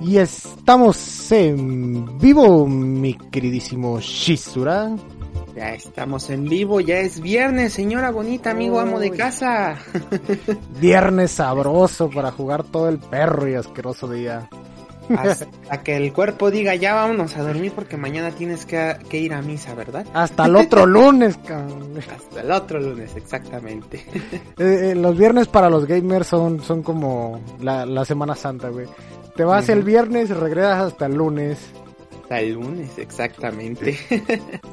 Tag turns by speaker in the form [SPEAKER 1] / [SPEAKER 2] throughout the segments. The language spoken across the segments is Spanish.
[SPEAKER 1] Y estamos en vivo, mi queridísimo Shizura.
[SPEAKER 2] Ya estamos en vivo, ya es viernes, señora bonita, amigo amo de casa.
[SPEAKER 1] Viernes sabroso para jugar todo el perro y asqueroso día.
[SPEAKER 2] Hasta que el cuerpo diga ya vámonos a dormir porque mañana tienes que, ir a misa, ¿verdad?
[SPEAKER 1] Hasta el otro lunes, cabrón.
[SPEAKER 2] Hasta el otro lunes, exactamente.
[SPEAKER 1] Eh, eh, los viernes para los gamers son, son como la, la Semana Santa, güey. Te vas el viernes y regresas hasta el lunes.
[SPEAKER 2] Hasta el lunes, exactamente.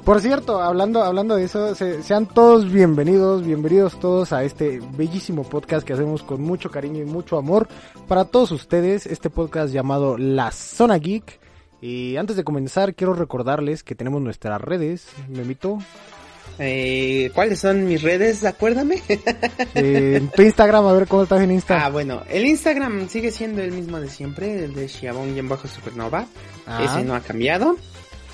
[SPEAKER 1] Por cierto, hablando, hablando de eso, sean todos bienvenidos, bienvenidos todos a este bellísimo podcast que hacemos con mucho cariño y mucho amor para todos ustedes. Este podcast llamado La Zona Geek. Y antes de comenzar, quiero recordarles que tenemos nuestras redes. Me invito
[SPEAKER 2] eh, ¿Cuáles son mis redes? Acuérdame.
[SPEAKER 1] Eh, tu Instagram, a ver cómo estás en Instagram.
[SPEAKER 2] Ah, bueno, el Instagram sigue siendo el mismo de siempre, el de Xiabon y en bajo supernova. Ah. Ese no ha cambiado.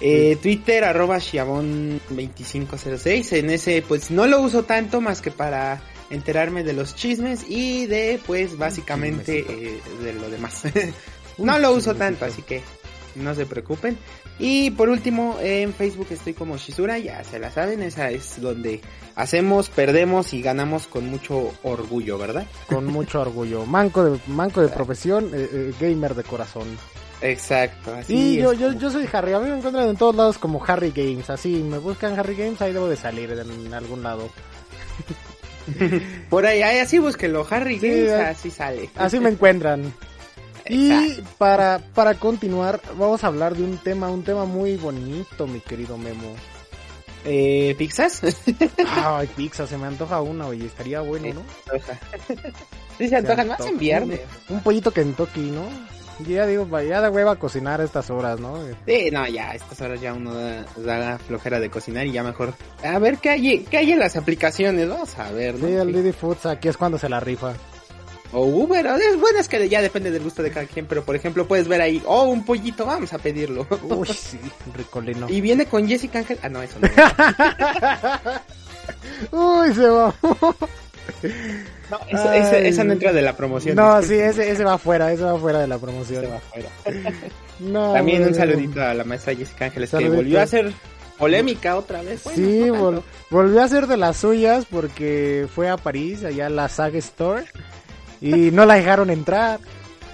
[SPEAKER 2] Eh, Twitter, arroba Xiabon2506. En ese, pues no lo uso tanto más que para enterarme de los chismes y de, pues, básicamente eh, de lo demás. no lo uso tanto, así que no se preocupen. Y por último, en Facebook estoy como Shizura, ya se la saben, esa es donde hacemos, perdemos y ganamos con mucho orgullo, ¿verdad?
[SPEAKER 1] Con mucho orgullo. Manco de, manco de profesión, eh, eh, gamer de corazón.
[SPEAKER 2] Exacto,
[SPEAKER 1] así Y yo, yo, yo soy Harry, a mí me encuentran en todos lados como Harry Games, así, me buscan Harry Games, ahí debo de salir en algún lado.
[SPEAKER 2] Por ahí, así búsquenlo, Harry Games, así sale.
[SPEAKER 1] Así me encuentran. Y para, para continuar, vamos a hablar de un tema, un tema muy bonito, mi querido Memo.
[SPEAKER 2] Eh, ¿Pizzas?
[SPEAKER 1] Ay, pizza, se me antoja una, oye, estaría bueno, ¿no?
[SPEAKER 2] Sí, se antoja, más en viernes.
[SPEAKER 1] Un, pollito Kentucky, ¿no? ya digo, ya da hueva a cocinar a estas horas, ¿no?
[SPEAKER 2] Sí, no, ya, a estas horas ya uno da, flojera de cocinar y ya mejor. A ver qué hay, qué hay en las aplicaciones, vamos a ver,
[SPEAKER 1] ¿no? Sí, el Didi Foods aquí es cuando se la rifa.
[SPEAKER 2] O Uber, es bueno, es que ya depende del gusto de cada quien, pero por ejemplo puedes ver ahí, oh, un pollito, vamos a pedirlo.
[SPEAKER 1] Uy, sí, ricolino.
[SPEAKER 2] Y viene con Jessica Ángel. Ah, no, eso
[SPEAKER 1] no. Uy, se va.
[SPEAKER 2] No, esa, no entra de la promoción.
[SPEAKER 1] No, sí, ese, ese va fuera, ese va fuera de la promoción.
[SPEAKER 2] Ese va fuera. no, También un saludito a la maestra Jessica Ángeles que volvió a hacer polémica otra vez.
[SPEAKER 1] sí, volvió a hacer de las suyas porque fue a París, allá a la Saga Store y no la dejaron entrar.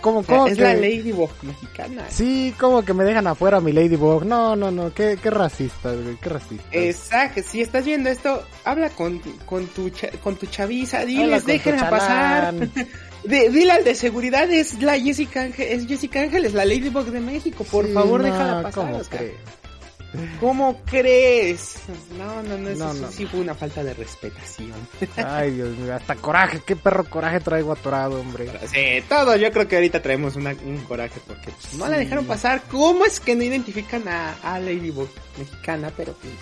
[SPEAKER 1] ¿Cómo, cómo
[SPEAKER 2] es la Ladybug mexicana.
[SPEAKER 1] Sí, como que me dejan afuera mi Ladybug. No, no, no, qué, qué racista, qué racista.
[SPEAKER 2] Exacto, si estás viendo esto, habla con, con, tu, con tu chaviza, diles, déjenla pasar. dile al de seguridad, es la Jessica Ángel, es Jessica Ángel, es la Ladybug de México, por favor, déjala pasar. ¿cómo ¿Cómo crees? No, no, no, eso no, sí fue una falta de respetación.
[SPEAKER 1] Ay, Dios mío, hasta coraje, qué perro coraje traigo atorado, hombre.
[SPEAKER 2] Sí, todo, yo creo que ahorita traemos un coraje porque pues, no la dejaron pasar. ¿Cómo es que no identifican a, a Ladybug mexicana? Pero pues,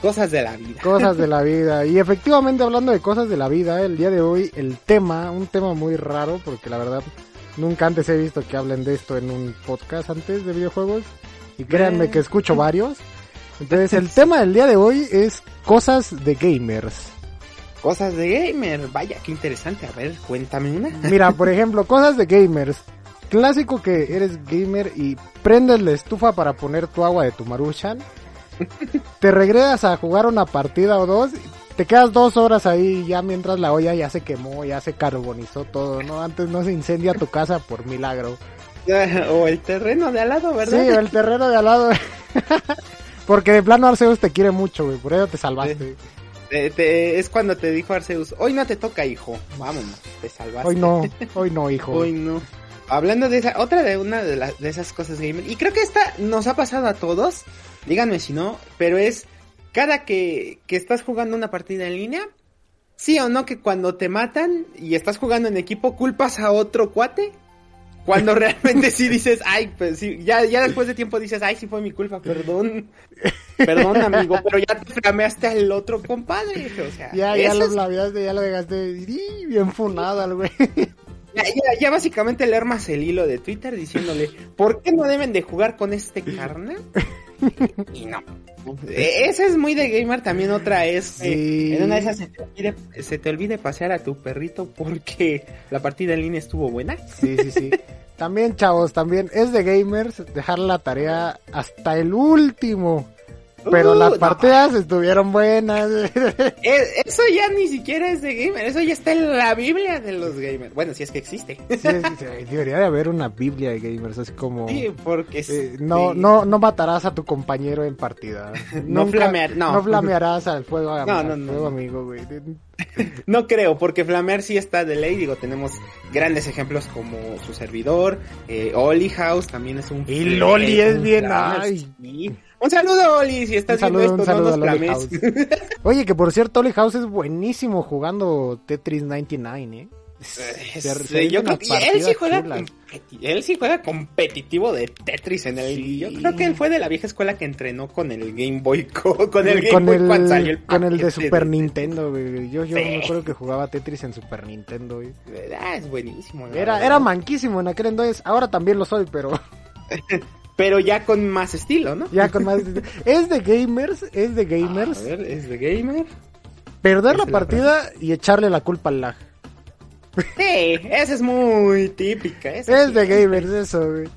[SPEAKER 2] cosas de la vida.
[SPEAKER 1] Cosas de la vida. Y efectivamente, hablando de cosas de la vida, el día de hoy, el tema, un tema muy raro, porque la verdad, nunca antes he visto que hablen de esto en un podcast antes de videojuegos. Y créanme que escucho varios. Entonces el tema del día de hoy es cosas de gamers.
[SPEAKER 2] Cosas de gamers, vaya, qué interesante. A ver, cuéntame una.
[SPEAKER 1] Mira, por ejemplo, cosas de gamers. Clásico que eres gamer y prendes la estufa para poner tu agua de tu maruchan. te regresas a jugar una partida o dos, te quedas dos horas ahí ya mientras la olla ya se quemó, ya se carbonizó todo, ¿no? Antes no se incendia tu casa por milagro.
[SPEAKER 2] O el terreno de al lado, ¿verdad?
[SPEAKER 1] Sí, el terreno de al lado. Porque de plano Arceus te quiere mucho, güey. Por eso te salvaste.
[SPEAKER 2] es cuando te dijo Arceus, hoy no te toca, hijo. Vámonos, te salvaste.
[SPEAKER 1] Hoy no, hoy no, hijo.
[SPEAKER 2] hoy no. Hablando de esa, otra de una de, de esas cosas gamer. Y creo que esta nos ha pasado a todos. Díganme si no, pero es cada que, que estás jugando una partida en línea, sí o no que cuando te matan y estás jugando en equipo, culpas a otro cuate cuando realmente sí dices, ay, pues sí, ya, ya después de tiempo dices, ay, sí fue mi culpa, perdón. Perdón, amigo, pero ya te flameaste al otro compadre. O sea,
[SPEAKER 1] ya, ya lo flameaste, ya lo dejaste bien funado al güey.
[SPEAKER 2] Ya, ya, básicamente le armas el hilo de Twitter diciéndole, ¿por qué no deben de jugar con este carnal? y no. E, esa es muy de gamer, también otra es en una de esas se te, olvide, se te, olvide, pasear a tu perrito porque la partida en línea estuvo buena.
[SPEAKER 1] Sí, sí, sí. También, chavos, también es de gamers dejar la tarea hasta el último. Pero
[SPEAKER 2] Uh,
[SPEAKER 1] las
[SPEAKER 2] no.
[SPEAKER 1] partidas estuvieron buenas.
[SPEAKER 2] Eh, Eso ya ni siquiera es de gamer, eso ya está en la Biblia de los gamers. Bueno, si es que existe.
[SPEAKER 1] Sí, debería de haber una biblia de gamers, así como...
[SPEAKER 2] Sí, porque
[SPEAKER 1] eh, no,
[SPEAKER 2] sí.
[SPEAKER 1] no, no matarás a tu compañero en partida.
[SPEAKER 2] No
[SPEAKER 1] Nunca-
[SPEAKER 2] flamear- no.
[SPEAKER 1] no flamearás al fuego,
[SPEAKER 2] No,
[SPEAKER 1] al
[SPEAKER 2] no, no,
[SPEAKER 1] fuego
[SPEAKER 2] no.
[SPEAKER 1] amigo, güey.
[SPEAKER 2] No creo, porque Flamer sí está de ley. Digo, tenemos grandes ejemplos como su servidor. Eh, Oli House también es un.
[SPEAKER 1] Y Loli es bien, ay.
[SPEAKER 2] Un saludo, Oli, si estás
[SPEAKER 1] saludo,
[SPEAKER 2] viendo esto, no nos flames.
[SPEAKER 1] Oye, que por cierto, Oli House es buenísimo jugando Tetris 99, ¿eh? Se- se
[SPEAKER 2] Sí, yo creo que él sí juega
[SPEAKER 1] chulas.
[SPEAKER 2] competi- él sí juega competitivo de Tetris en el
[SPEAKER 1] Sí.
[SPEAKER 2] yo creo que él fue de la vieja escuela que entrenó con el Game Boy co- con el Game
[SPEAKER 1] con
[SPEAKER 2] Boy
[SPEAKER 1] el,
[SPEAKER 2] cuando salió el
[SPEAKER 1] con el de Super Nintendo, güey. Yo, yo
[SPEAKER 2] Sí.
[SPEAKER 1] me acuerdo que jugaba Tetris en Super Nintendo, güey.
[SPEAKER 2] Ah, es buenísimo.
[SPEAKER 1] Era,
[SPEAKER 2] verdad.
[SPEAKER 1] era manquísimo en aquel entonces. Ahora también lo soy, pero
[SPEAKER 2] Pero ya con más estilo, ¿no?
[SPEAKER 1] ya con más. es de gamers, es de gamers.
[SPEAKER 2] A ver, es de gamer.
[SPEAKER 1] perder la partida y echarle la culpa al lag.
[SPEAKER 2] Sí, esa es muy típica. esa
[SPEAKER 1] Es
[SPEAKER 2] sí.
[SPEAKER 1] de gamers eso, güey.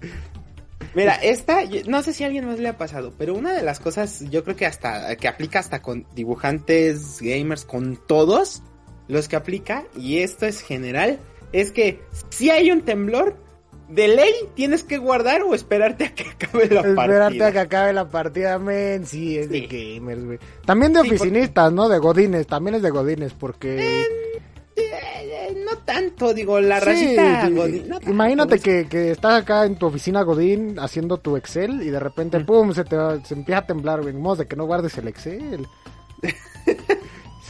[SPEAKER 2] Mira, esta, no sé si a alguien más le ha pasado, pero una de las cosas, yo creo que hasta, que aplica hasta con dibujantes, gamers, con todos los que aplica, y esto es general, es que si hay un temblor, de ley tienes que guardar o esperarte a que acabe la
[SPEAKER 1] Esperarte
[SPEAKER 2] partida.
[SPEAKER 1] a que acabe la partida, men. Sí, es de gamers, güey. También de
[SPEAKER 2] Sí, porque-
[SPEAKER 1] oficinistas, ¿no? De godines. También es de godines, porque...
[SPEAKER 2] Eh, eh, no tanto, digo, la
[SPEAKER 1] Sí,
[SPEAKER 2] racita godín, no tanto,
[SPEAKER 1] Imagínate que, que estás acá en tu oficina Godín haciendo tu Excel y de repente,
[SPEAKER 2] Mm.
[SPEAKER 1] pum, se te va- se empieza a temblar, güey. En modo de que no guardes el Excel.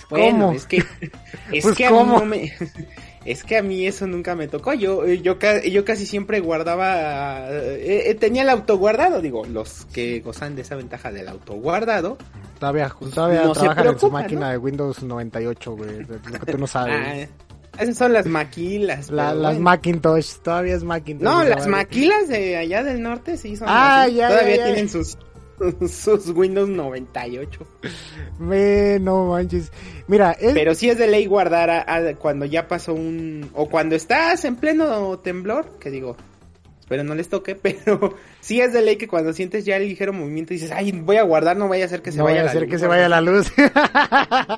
[SPEAKER 2] Bueno,
[SPEAKER 1] ¿Cómo?
[SPEAKER 2] es que, es
[SPEAKER 1] Pues,
[SPEAKER 2] que a
[SPEAKER 1] ¿cómo?
[SPEAKER 2] mí no me, es que a mí eso nunca me tocó. Yo, yo, ca- yo casi siempre guardaba, eh, eh, tenía el autoguardado, digo, los que gozan de esa ventaja del autoguardado.
[SPEAKER 1] Todavía, todavía
[SPEAKER 2] no
[SPEAKER 1] trabajan en su
[SPEAKER 2] preocupa,
[SPEAKER 1] máquina
[SPEAKER 2] ¿no?
[SPEAKER 1] de Windows 98, güey. Lo que tú no sabes.
[SPEAKER 2] Ah, esas son las maquilas.
[SPEAKER 1] La- las
[SPEAKER 2] bueno.
[SPEAKER 1] Macintosh, todavía es Macintosh.
[SPEAKER 2] No, las maquilas de allá del norte sí son.
[SPEAKER 1] Ah, ya,
[SPEAKER 2] Todavía
[SPEAKER 1] ya, ya.
[SPEAKER 2] tienen sus, sus Windows 98.
[SPEAKER 1] Me, no manches. Mira,
[SPEAKER 2] Pero sí es de ley guardar a- a- cuando ya pasó un... O cuando estás en pleno temblor, que digo, espero no les toque, pero sí es de ley que cuando sientes ya el ligero movimiento dices, ay, voy a guardar, no vaya a ser que se
[SPEAKER 1] no
[SPEAKER 2] vaya
[SPEAKER 1] a
[SPEAKER 2] la
[SPEAKER 1] ser
[SPEAKER 2] luz",
[SPEAKER 1] que se vaya la luz.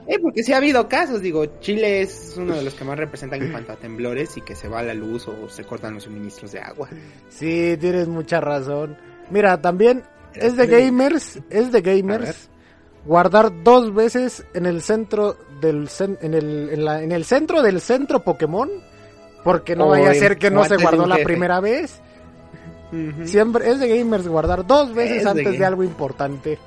[SPEAKER 2] Eh, porque sí ha habido casos, digo, Chile es uno de los que más representan en cuanto a temblores y que se va la luz o se cortan los suministros de agua.
[SPEAKER 1] sí, tienes mucha razón. Mira, también es de gamers, es de
[SPEAKER 2] A
[SPEAKER 1] gamers guardar dos veces en el centro del en el en, la- en el centro del centro Pokémon porque no vaya a ser que no se guardó la primera vez. Siempre es de gamers guardar dos veces
[SPEAKER 2] Es
[SPEAKER 1] antes de, algo importante.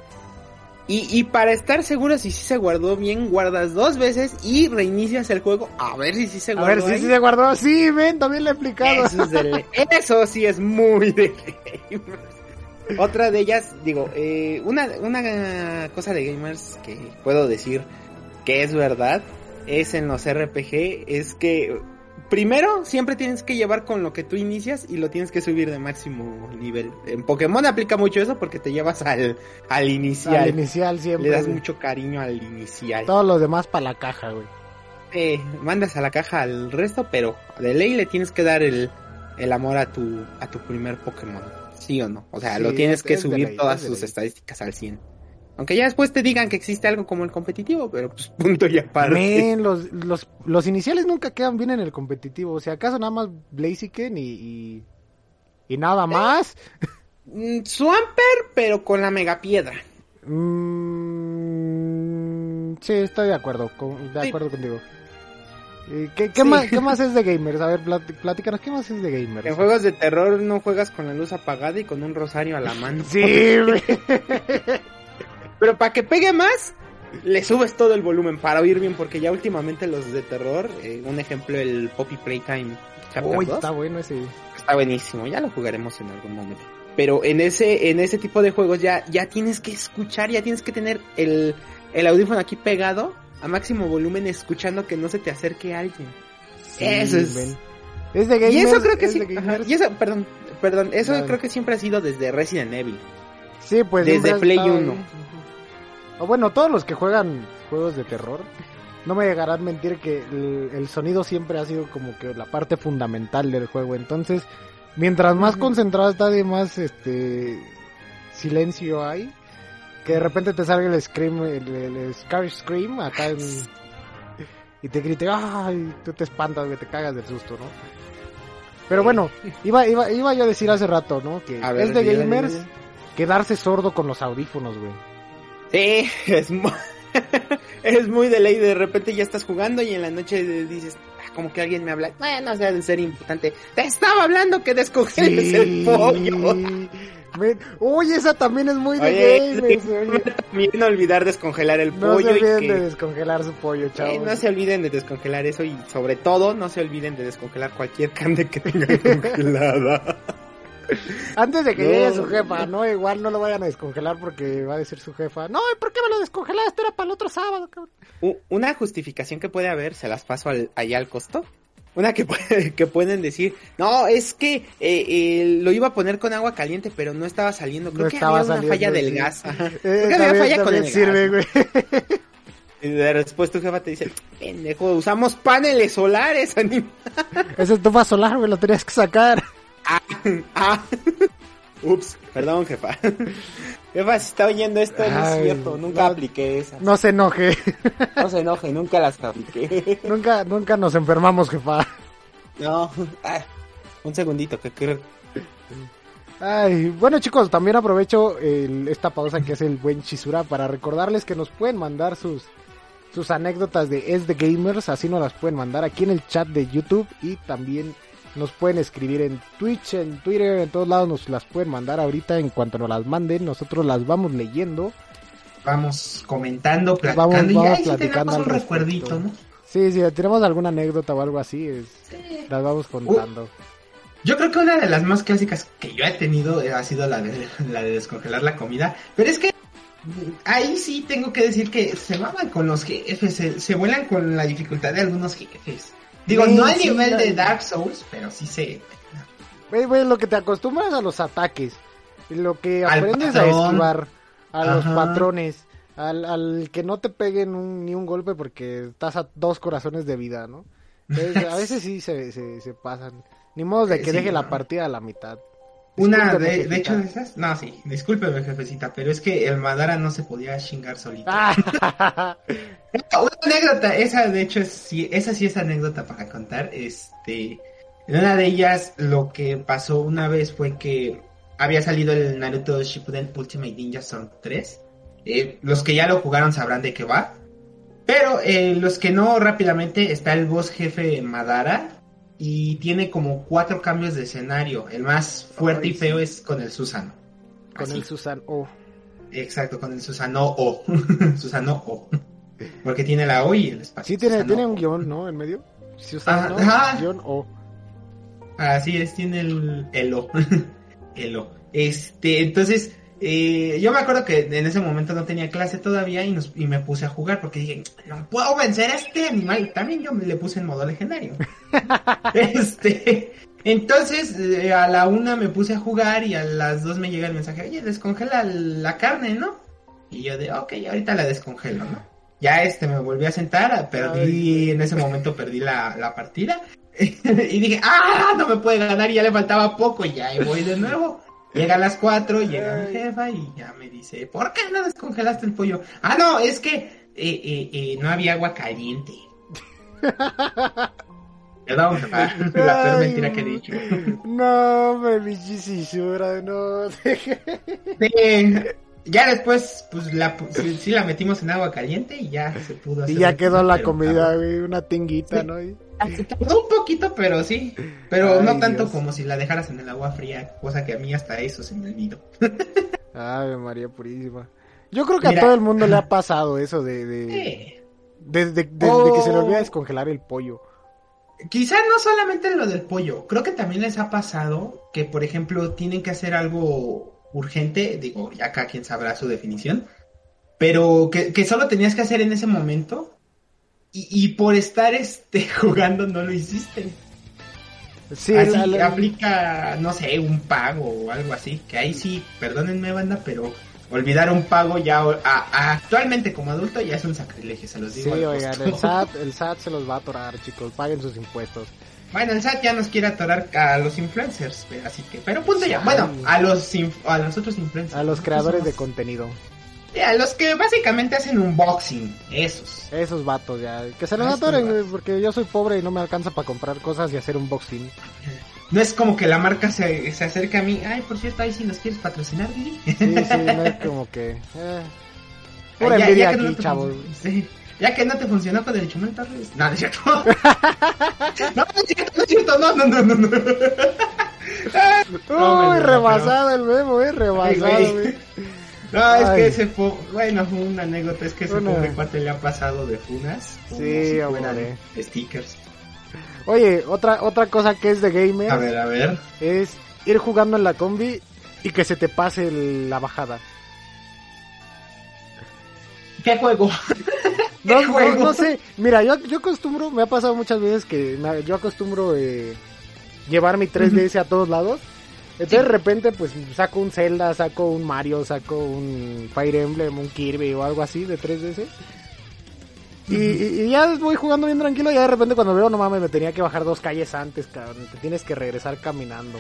[SPEAKER 2] Y, y para estar seguro si sí se guardó bien, guardas dos veces y reinicias el juego a ver si sí se
[SPEAKER 1] A
[SPEAKER 2] guardó.
[SPEAKER 1] ver si
[SPEAKER 2] ahí.
[SPEAKER 1] sí se guardó. Sí, ven, también le he aplicado.
[SPEAKER 2] Eso, es de- eso sí es muy de gamers. Otra de ellas, digo, eh, una, una cosa de gamers que puedo decir que es verdad, es en los RPG, es que primero siempre tienes que llevar con lo que tú inicias y lo tienes que subir de máximo nivel. En Pokémon aplica mucho eso porque te llevas al, al inicial.
[SPEAKER 1] Al inicial siempre.
[SPEAKER 2] Le das
[SPEAKER 1] güey.
[SPEAKER 2] mucho cariño al inicial.
[SPEAKER 1] Todos los demás para la caja, güey.
[SPEAKER 2] Eh, mandas a la caja al resto, pero de ley le tienes que dar el, el amor a tu, a tu primer Pokémon. ¿Sí o no? O sea,
[SPEAKER 1] Sí,
[SPEAKER 2] lo tienes
[SPEAKER 1] es-
[SPEAKER 2] que subir
[SPEAKER 1] ley,
[SPEAKER 2] todas sus estadísticas al 100. Aunque ya después te digan que existe algo como el competitivo, pero pues punto y aparte.
[SPEAKER 1] Men, los, los, los iniciales nunca quedan bien en el competitivo. O sea, acaso nada más Blaziken y, y, y nada más.
[SPEAKER 2] Mm, Swampert, pero con la mega piedra.
[SPEAKER 1] Mm, sí, estoy de acuerdo, con- de
[SPEAKER 2] Sí.
[SPEAKER 1] acuerdo contigo. Eh, ¿Qué, qué
[SPEAKER 2] Sí.
[SPEAKER 1] más, ¿Qué más es de gamers? A ver, platícanos, ¿qué más es de gamers?
[SPEAKER 2] En juegos de terror no juegas con la luz apagada y con un rosario a la mano.
[SPEAKER 1] Sí, güey.
[SPEAKER 2] Pero para que pegue más, le subes todo el volumen para oír bien, porque ya últimamente los de terror, eh, un ejemplo, el Poppy Playtime
[SPEAKER 1] Uy,
[SPEAKER 2] 2,
[SPEAKER 1] está bueno ese.
[SPEAKER 2] está buenísimo, ya lo jugaremos en algún momento. Pero en ese, en ese tipo de juegos ya, ya tienes que escuchar, ya tienes que tener el, el audífono aquí pegado a máximo volumen, escuchando que no se te acerque alguien.
[SPEAKER 1] Sí,
[SPEAKER 2] Eso es-.
[SPEAKER 1] Es de gamers.
[SPEAKER 2] y eso creo que
[SPEAKER 1] es
[SPEAKER 2] sí, ajá, y eso, perdón, perdón, eso creo que siempre ha sido desde Resident Evil.
[SPEAKER 1] Sí, pues
[SPEAKER 2] Desde Play
[SPEAKER 1] estado ahí.
[SPEAKER 2] 1.
[SPEAKER 1] Ujú. O bueno, todos los que juegan juegos de terror, no me llegarán a mentir que el, el sonido siempre ha sido como que la parte fundamental del juego. Entonces, Mientras más concentrado estás y más este silencio hay, que de repente te salga el scream, el, el Scar Scream acá en, y te grite, ay, tú te espantas, güey, te cagas del susto, ¿no? Pero bueno, iba, iba, iba yo a decir hace rato, ¿no? Que
[SPEAKER 3] A ver,
[SPEAKER 1] es de gamers quedarse sordo con los audífonos, güey.
[SPEAKER 3] Sí, es muy, es muy de ley. De repente ya estás jugando y en la noche dices, "Ah, como que alguien me habla. Bueno, o sea, de ser importante. Te estaba hablando que descongeles el pollo.
[SPEAKER 1] Ven, Uy, esa también es muy de gamers, oye.
[SPEAKER 3] También no olvidar descongelar el
[SPEAKER 1] No se
[SPEAKER 3] pollo y
[SPEAKER 1] olviden
[SPEAKER 3] que...
[SPEAKER 1] de descongelar su pollo,
[SPEAKER 3] Eh,
[SPEAKER 1] chavos.
[SPEAKER 3] no se olviden de descongelar eso y sobre todo no se olviden de descongelar cualquier carne que tengan congelada.
[SPEAKER 1] Antes de que
[SPEAKER 3] No.
[SPEAKER 1] llegue su jefa, ¿no? Igual no lo vayan a descongelar porque va a decir su jefa, no, ¿y ¿por qué me lo descongelaste? Era para el otro sábado, cabrón.
[SPEAKER 3] Una justificación que puede haber, se las paso al, allá al costo. Una que, que pueden decir, no, es que eh, eh, lo iba a poner con agua caliente, pero no estaba saliendo. Creo
[SPEAKER 1] No
[SPEAKER 3] que había una falla del gas. Ajá. Creo que había falla con el
[SPEAKER 1] sirve,
[SPEAKER 3] gas.
[SPEAKER 1] güey.
[SPEAKER 3] Y después tu jefa te dice, pendejo, usamos paneles solares. anim-".
[SPEAKER 1] Ese estufa solar, güey, lo tenías que sacar.
[SPEAKER 3] ah, ups, perdón, jefa. Jefa, si está oyendo esto, no
[SPEAKER 1] Ay,
[SPEAKER 3] es cierto, nunca
[SPEAKER 1] no.
[SPEAKER 3] apliqué esas.
[SPEAKER 1] No se enoje.
[SPEAKER 3] No se enoje, nunca las apliqué.
[SPEAKER 1] nunca, nunca nos enfermamos, jefa.
[SPEAKER 3] No, ah, un segundito, que creo.
[SPEAKER 1] Ay, bueno chicos, también aprovecho el- esta pausa que hace el buen Chisura para recordarles que nos pueden mandar sus sus anécdotas de Es de Gamers, así nos las pueden mandar aquí en el chat de YouTube y también nos pueden escribir en Twitch, en Twitter, en todos lados nos las pueden mandar ahorita en cuanto nos las manden, nosotros las vamos leyendo.
[SPEAKER 2] Vamos comentando,
[SPEAKER 1] Vamos-
[SPEAKER 2] platicando y
[SPEAKER 1] vamos
[SPEAKER 2] ahí sí
[SPEAKER 1] platicando
[SPEAKER 2] tenemos un
[SPEAKER 1] al respecto.
[SPEAKER 2] recuerdito, ¿no?
[SPEAKER 1] Sí, si tenemos alguna anécdota o algo así, es, las vamos contando.
[SPEAKER 2] Yo creo que una de las más clásicas que yo he tenido eh, ha sido la de, la de descongelar la comida. Pero es que ahí sí tengo que decir que se maman con los jefes, se, se vuelan con la dificultad de algunos jefes. Digo, no al nivel de Dark Souls, pero sí se...
[SPEAKER 1] Güey, güey, lo que te acostumbras a los ataques, lo que aprendes a esquivar, a los patrones, al, al que no te peguen un- ni un golpe porque estás a dos corazones de vida, ¿no? Entonces, a veces sí se, se, se pasan. Ni modo de que
[SPEAKER 2] Sí,
[SPEAKER 1] deje la partida a la mitad.
[SPEAKER 2] Una de, de hecho de esas, no, sí, discúlpeme jefecita, pero es que el Madara no se podía chingar solito.
[SPEAKER 1] Ah,
[SPEAKER 2] Una anécdota, esa de hecho es, sí, esa sí es anécdota para contar. Este, en una de ellas lo que pasó una vez fue que había salido el Naruto Shippuden Ultimate Ninja Storm 3. Eh, los que ya lo jugaron sabrán de qué va. Pero eh, los que no, rápidamente está el boss jefe Madara y tiene como cuatro cambios de escenario. El más fuerte
[SPEAKER 1] Ay,
[SPEAKER 2] y feo
[SPEAKER 1] sí.
[SPEAKER 2] es con el Susano.
[SPEAKER 1] con
[SPEAKER 2] Así.
[SPEAKER 1] el Susan O.
[SPEAKER 2] Exacto, con el Susano O. Susano O. Porque tiene la O y el espacio.
[SPEAKER 1] Sí, tiene,
[SPEAKER 2] Susano
[SPEAKER 1] tiene un guion, ¿no? En medio. Susan
[SPEAKER 2] Ah, ajá.
[SPEAKER 1] guion O.
[SPEAKER 2] Así es, tiene el, el O. el O. Este, entonces, eh, yo me acuerdo que en ese momento no tenía clase todavía y, nos, y me puse a jugar porque dije, no puedo vencer a este animal. También yo me le puse en modo legendario. este, entonces, eh, a la una me puse a jugar y a las dos me llega el mensaje, oye, descongela la carne, ¿no? Y yo de, ok, ahorita la descongelo, ¿no? Ya este me volví a sentar, perdí, en ese momento perdí la, la partida. y dije, ah, no me puede ganar, y ya le faltaba poco, y ya ahí voy de nuevo. Llega a las 4, llega mi jefa y ya me dice, ¿por qué no descongelaste el pollo? Ah, no, es que eh, eh, eh, no había agua caliente. Jefa, la peor mentira que he dicho.
[SPEAKER 1] No, me bichichisura, no.
[SPEAKER 2] Sí, ya después, pues la, sí, sí la metimos en agua caliente y ya se pudo hacer.
[SPEAKER 1] Y ya quedó la comida, güey, una tinguita,
[SPEAKER 2] Sí.
[SPEAKER 1] ¿no? Y-
[SPEAKER 2] un poquito, pero sí. Pero
[SPEAKER 1] Ay,
[SPEAKER 2] no tanto
[SPEAKER 1] Dios.
[SPEAKER 2] como si la dejaras en el agua fría, cosa que a mí hasta eso se me olvidó.
[SPEAKER 1] Ave María Purísima. Yo creo que
[SPEAKER 2] Mira.
[SPEAKER 1] a todo el mundo le ha pasado eso de... de
[SPEAKER 2] Sí.
[SPEAKER 1] desde, desde
[SPEAKER 2] Oh.
[SPEAKER 1] que se le olvida descongelar el pollo.
[SPEAKER 2] Quizás no solamente lo del pollo, creo que también les ha pasado que, por ejemplo, tienen que hacer algo urgente, digo, ya acá quien sabrá su definición, pero que, que solo tenías que hacer en ese momento y, y por estar este jugando no lo hiciste.
[SPEAKER 1] Sí,
[SPEAKER 2] así
[SPEAKER 1] la- la-
[SPEAKER 2] aplica, no sé, un pago o algo así, que ahí sí, perdónenme banda, pero olvidar un pago ya a- a- actualmente como adulto ya es un sacrilegio, se los
[SPEAKER 1] sí,
[SPEAKER 2] digo. al
[SPEAKER 1] oigan, el SAT, el SAT se los va a atorar, chicos. Paguen sus impuestos.
[SPEAKER 2] Bueno, el SAT ya nos quiere atorar a los influencers, así que, pero punto ya. Bueno, a los inf- a los otros influencers.
[SPEAKER 1] A los creadores de contenido.
[SPEAKER 2] Sí, a los que básicamente hacen unboxing, esos.
[SPEAKER 1] Esos vatos ya. Que se los atoren, porque yo soy pobre y no me alcanza para comprar cosas y hacer un boxing.
[SPEAKER 2] No es como que la marca se, se acerca a mí. Ay, por cierto, ahí si nos quieres patrocinar, Didi.
[SPEAKER 1] Sí, sí, no es como que... eh, Pura
[SPEAKER 2] ya-
[SPEAKER 1] envidia
[SPEAKER 2] ya que no
[SPEAKER 1] aquí, chavos.
[SPEAKER 2] fun- sí. Ya que no te funcionó con el Chumel Torres. No, no es cierto. no, no es cierto, no es cierto. No, no, no, no. no. No,
[SPEAKER 1] Uy, rebasado el memo, eh, rebasado,
[SPEAKER 2] Ay, güey.
[SPEAKER 1] güey.
[SPEAKER 2] No, es que ese fue, bueno, fue una anécdota, es que ese pobre cuate le ha pasado de funas.
[SPEAKER 1] Sí,
[SPEAKER 2] fueran stickers.
[SPEAKER 1] Oye, otra, otra cosa que es de gamer
[SPEAKER 2] A ver, a ver.
[SPEAKER 1] es ir jugando en la combi y que se te pase el- la bajada.
[SPEAKER 2] ¿Qué juego?
[SPEAKER 1] No,
[SPEAKER 2] ¿Qué
[SPEAKER 1] no,
[SPEAKER 2] juego?
[SPEAKER 1] no sé, mira, yo, yo acostumbro, me ha pasado muchas veces que me- yo acostumbro eh, llevar mi 3DS a todos lados. Entonces de repente pues saco un Zelda, saco un Mario, saco un Fire Emblem, un Kirby o algo así de 3DS. Y, y- y ya voy jugando bien tranquilo y ya de repente cuando veo, no mames, me tenía que bajar dos calles antes, cabrón. Te tienes que regresar caminando.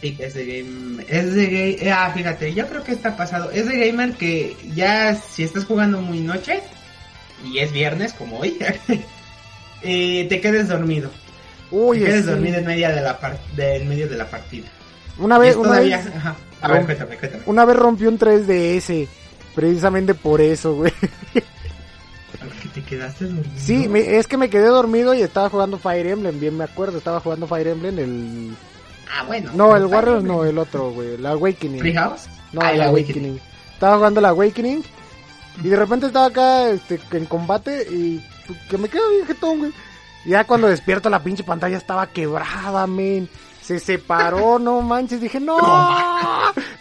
[SPEAKER 2] Sí, es de game. Es de game. Ah, fíjate, yo creo que está pasado. Es de gamer que ya si estás jugando muy noche y es viernes como hoy, eh, te quedes dormido.
[SPEAKER 1] Uy,
[SPEAKER 2] te quedes
[SPEAKER 1] sí.
[SPEAKER 2] dormido en medio de la de, en medio de la partida.
[SPEAKER 1] Una vez, una
[SPEAKER 2] todavía-
[SPEAKER 1] vez,
[SPEAKER 2] ajá. A ver, cuéntame, cuéntame.
[SPEAKER 1] una vez rompí un 3DS. Precisamente por eso, güey.
[SPEAKER 2] ¿Que te quedaste dormido?
[SPEAKER 1] Sí, me- es que me quedé dormido y estaba jugando Fire Emblem, bien me acuerdo, estaba jugando Fire Emblem, el...
[SPEAKER 2] Ah, bueno.
[SPEAKER 1] No, el Warriors no, el otro, güey, el Awakening.
[SPEAKER 2] ¿Free House?
[SPEAKER 1] No,
[SPEAKER 2] Ah,
[SPEAKER 1] el
[SPEAKER 2] el
[SPEAKER 1] Awakening. Estaba jugando el Awakening y de repente estaba acá este, en combate y que me quedo bien jetón, güey. Ya cuando despierto la pinche pantalla estaba quebrada, men. Se separó, no manches, dije, no.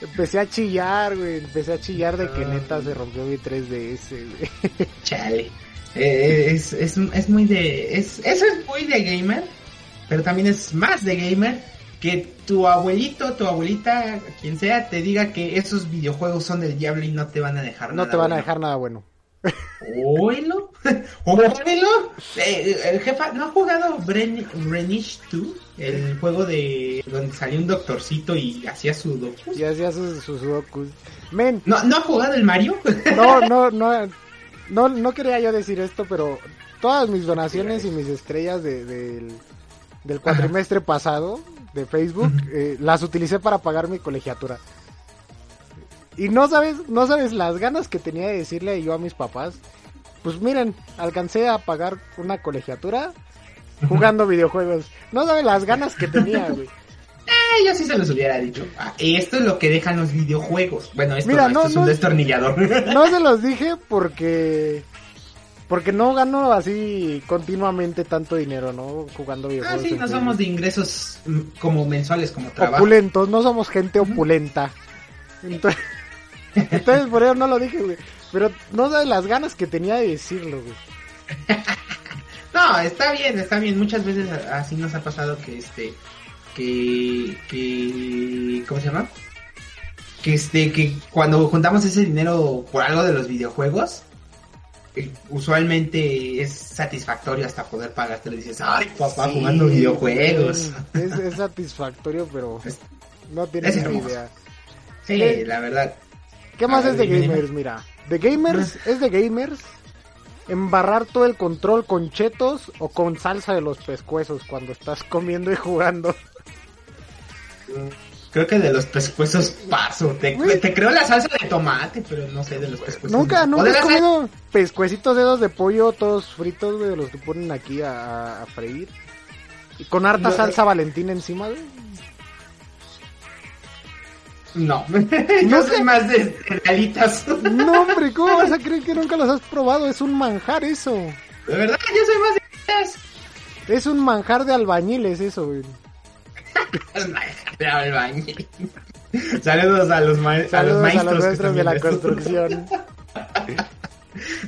[SPEAKER 1] Empecé a chillar, güey, empecé a chillar de que
[SPEAKER 2] Ah.
[SPEAKER 1] neta se rompió mi 3DS, güey.
[SPEAKER 2] Chale. Eh, es, es, es muy de. Es, eso es muy de gamer. Pero también es más de gamer que tu abuelito, tu abuelita, quien sea, te diga que esos videojuegos son del diablo y no te van a dejar
[SPEAKER 1] No
[SPEAKER 2] nada
[SPEAKER 1] te van a dejar nada bueno.
[SPEAKER 2] Óelo. Óelo. Eh, eh, jefa, ¿no ha jugado Bren Brenish 2? El juego de donde salió un doctorcito y hacía su docu.
[SPEAKER 1] Y hacía sus, sus sudokus. Men,
[SPEAKER 2] ¿No, ¿No ha jugado el Mario?
[SPEAKER 1] no, no, no, no, no quería yo decir esto, pero todas mis donaciones y mis estrellas de- del, del cuatrimestre pasado de Facebook eh, las utilicé para pagar mi colegiatura. Y no sabes, no sabes las ganas que tenía de decirle yo a mis papás. Pues miren, alcancé a pagar una colegiatura jugando videojuegos. No sabes las ganas que tenía, güey.
[SPEAKER 2] Eh, yo sí se los hubiera dicho. Ah, esto es lo que dejan los videojuegos. Bueno, esto,
[SPEAKER 1] Mira,
[SPEAKER 2] no,
[SPEAKER 1] no,
[SPEAKER 2] esto es
[SPEAKER 1] no
[SPEAKER 2] un
[SPEAKER 1] es-
[SPEAKER 2] destornillador.
[SPEAKER 1] No se los dije porque porque no gano así continuamente tanto dinero, ¿no? Jugando
[SPEAKER 2] ah,
[SPEAKER 1] videojuegos.
[SPEAKER 2] sí,
[SPEAKER 1] en
[SPEAKER 2] no somos de ingresos mm, como mensuales, como trabajo.
[SPEAKER 1] opulentos, no somos gente opulenta. Entonces, entonces por eso no lo dije, güey. Pero no sabes las ganas que tenía de decirlo, güey.
[SPEAKER 2] No, está bien, está bien. Muchas veces así nos ha pasado que este, que, que, ¿cómo se llama? Que este, que cuando juntamos ese dinero por algo de los videojuegos, eh, usualmente es satisfactorio hasta poder pagarte. Le dices, ay, papá,
[SPEAKER 1] Sí,
[SPEAKER 2] jugando videojuegos.
[SPEAKER 1] Es, es satisfactorio, pero
[SPEAKER 2] Es-
[SPEAKER 1] no tienes
[SPEAKER 2] es
[SPEAKER 1] ni idea.
[SPEAKER 2] Sí,
[SPEAKER 1] Eh,
[SPEAKER 2] la verdad.
[SPEAKER 1] ¿Qué más es de
[SPEAKER 2] dime.
[SPEAKER 1] gamers? Mira, de gamers es de gamers embarrar todo el control con chetos o con salsa de los pescuezos cuando estás comiendo y jugando.
[SPEAKER 2] Creo que de los pescuezos paso. Te, te creo la salsa de tomate, pero no sé de los pescuezos.
[SPEAKER 1] Nunca,
[SPEAKER 2] no.
[SPEAKER 1] Nunca
[SPEAKER 2] de sal-
[SPEAKER 1] comido pescuecitos dedos de pollo todos fritos, güey, de los que ponen aquí a, a freír. Y con harta
[SPEAKER 2] No.
[SPEAKER 1] salsa valentina encima, güey.
[SPEAKER 2] No, yo
[SPEAKER 1] ¿Nunca?
[SPEAKER 2] soy más de. De
[SPEAKER 1] No, hombre, ¿cómo vas a creer que nunca los has probado? Es un manjar eso.
[SPEAKER 2] verdad, yo soy más de.
[SPEAKER 1] Es un manjar de albañiles eso, güey.
[SPEAKER 2] Saludos a los, ma- a los
[SPEAKER 1] Saludos a,
[SPEAKER 2] maestros.
[SPEAKER 1] los
[SPEAKER 2] que
[SPEAKER 1] maestros de la construcción.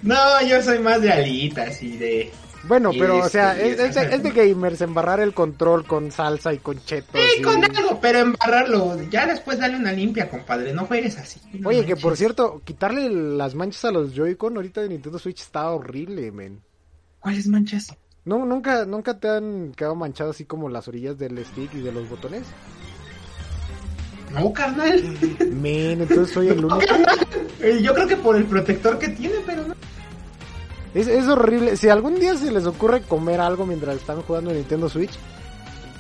[SPEAKER 2] No, yo soy más de alitas y de...
[SPEAKER 1] Bueno, pero, o
[SPEAKER 2] este,
[SPEAKER 1] sea,
[SPEAKER 2] y
[SPEAKER 1] es, es de,
[SPEAKER 2] esa-
[SPEAKER 1] es de gamers embarrar el control con salsa y con chetos.
[SPEAKER 2] Sí,
[SPEAKER 1] y-
[SPEAKER 2] con algo, pero embarrarlo. Ya después dale una limpia, compadre. No juegues así. No
[SPEAKER 1] Oye, que por cierto, quitarle las manchas a los Joy-Con ahorita de Nintendo Switch está horrible, men.
[SPEAKER 2] ¿Cuáles manchas?
[SPEAKER 1] ¿No, nunca, ¿Nunca te han quedado manchado así como las orillas del stick y de los botones?
[SPEAKER 2] No, carnal.
[SPEAKER 1] Men, entonces soy el único.
[SPEAKER 2] Eh, Yo creo que por el protector que tiene, pero no.
[SPEAKER 1] Es, es horrible. Si algún día se les ocurre comer algo mientras están jugando Nintendo Switch,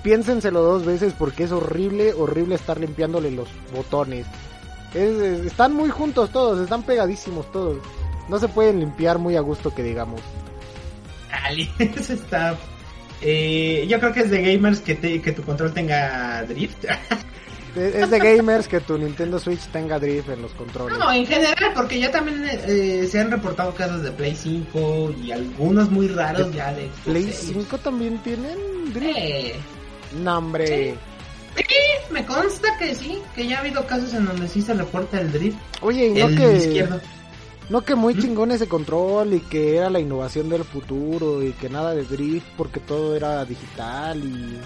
[SPEAKER 1] piénsenselo dos veces porque es horrible, horrible estar limpiándole los botones. Es- es- están muy juntos todos, están pegadísimos todos. No se pueden limpiar muy a gusto que digamos.
[SPEAKER 2] Ali, eso está. Eh, yo creo que es de gamers que, te- que tu control tenga drift.
[SPEAKER 1] Es de gamers que tu Nintendo Switch tenga drift en los controles.
[SPEAKER 2] No, en general, porque ya también eh, se han reportado casos de Play 5 y algunos muy raros ya de Xbox
[SPEAKER 1] Play
[SPEAKER 2] Series.
[SPEAKER 1] 5 también tienen drift.
[SPEAKER 2] Eh,
[SPEAKER 1] No, hombre.
[SPEAKER 2] me consta que sí, que ya ha habido casos en donde sí se reporta el drift.
[SPEAKER 1] Oye, y no
[SPEAKER 2] el
[SPEAKER 1] que,
[SPEAKER 2] izquierdo.
[SPEAKER 1] No que muy chingón ese control y que era la innovación del futuro y que nada de drift porque todo era digital y...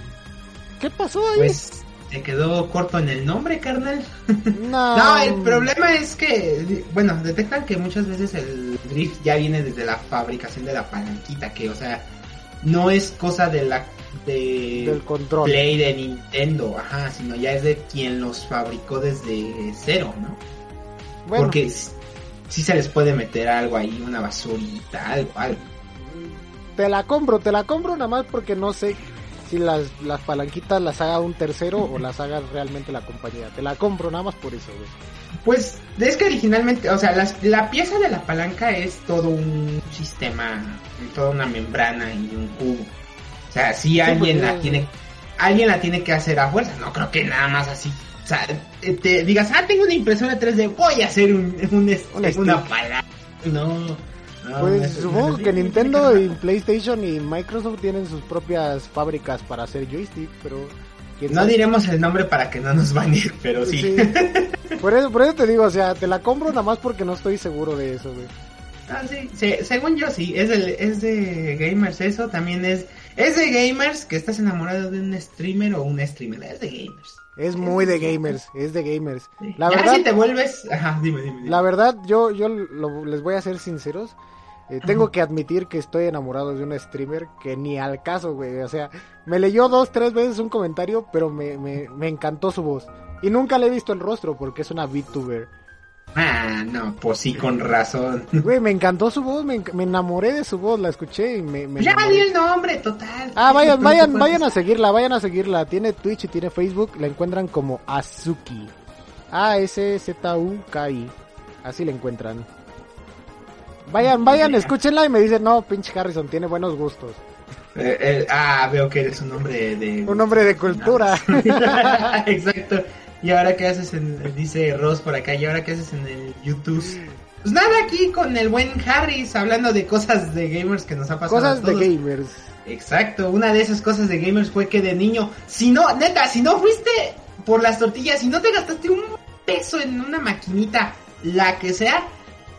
[SPEAKER 1] ¿Qué pasó ahí?
[SPEAKER 2] Pues se quedó corto en el nombre, carnal.
[SPEAKER 1] no,
[SPEAKER 2] No, el problema es que, bueno, detectan que muchas veces el drift ya viene desde la fabricación de la palanquita, que, o sea, no es cosa de la de
[SPEAKER 1] del control.
[SPEAKER 2] Play de Nintendo, ajá, sino ya es de quien los fabricó desde cero, ¿no?
[SPEAKER 1] Bueno,
[SPEAKER 2] Porque sí se les puede meter algo ahí, una basurita, algo, algo.
[SPEAKER 1] te la compro, te la compro nada más porque no sé si las, las palanquitas las haga un tercero o las haga realmente la compañía. Te la compro nada más por eso, güey.
[SPEAKER 2] Pues es que originalmente, o sea, las- la pieza de la palanca es todo un sistema, toda una membrana y un cubo. O sea, si alguien
[SPEAKER 1] pues,
[SPEAKER 2] la tiene, alguien la tiene que hacer a fuerza. No creo que nada más así. O sea, eh, te digas, ah, tengo una impresora 3D, voy a hacer un, un este,
[SPEAKER 1] Un
[SPEAKER 2] una palanca. No. no,
[SPEAKER 1] Pues supongo
[SPEAKER 2] sí,
[SPEAKER 1] que Nintendo y PlayStation y Microsoft tienen sus propias fábricas para hacer joystick, pero... ¿quién
[SPEAKER 2] No
[SPEAKER 1] sabe?
[SPEAKER 2] diremos el nombre para que no nos baneen, pero sí.
[SPEAKER 1] Sí. Por eso, por eso te digo, o sea, te la compro nada más porque no estoy seguro de eso, güey.
[SPEAKER 2] Ah, sí, se- según yo sí, es, del- es de gamers eso, también es, es de gamers que estás enamorado de un streamer o un streamer, es de gamers.
[SPEAKER 1] Es muy de gamers, es de gamers.
[SPEAKER 2] Sí.
[SPEAKER 1] La
[SPEAKER 2] ya
[SPEAKER 1] verdad,
[SPEAKER 2] si te vuelves, ajá, dime, dime. dime.
[SPEAKER 1] la verdad, yo, yo lo- les voy a ser sinceros. eh, tengo
[SPEAKER 2] Ajá.
[SPEAKER 1] que admitir que estoy enamorado de un streamer que ni al caso, güey. O sea, me leyó dos, tres veces un comentario, pero me, me, me encantó su voz. Y nunca le he visto el rostro porque es una VTuber.
[SPEAKER 2] Ah, no, pues sí, con razón.
[SPEAKER 1] Güey, me encantó su voz, me, me enamoré de su voz, la escuché y me... me
[SPEAKER 2] ya di el nombre, total.
[SPEAKER 1] Ah, vayan, vayan, vayan a seguirla, vayan a seguirla. Tiene Twitch y tiene Facebook, la encuentran como Azuki. A-S-Z-U-K-I. Así la encuentran. Vayan, vayan, escúchenla y me dicen, no, pinche Harrison, tiene buenos gustos.
[SPEAKER 2] Eh, eh, ah, veo que eres un hombre de...
[SPEAKER 1] Un hombre de cultura.
[SPEAKER 2] Exacto. ¿Y ahora qué haces en, dice Ross por acá, y ahora qué haces en el YouTube? Pues nada, aquí con el buen Harris hablando de cosas de gamers que nos ha pasado.
[SPEAKER 1] Cosas
[SPEAKER 2] a
[SPEAKER 1] de gamers.
[SPEAKER 2] Exacto, una de esas cosas de gamers fue que de niño, si no, neta, si no fuiste por las tortillas, si no te gastaste un peso en una maquinita, la que sea,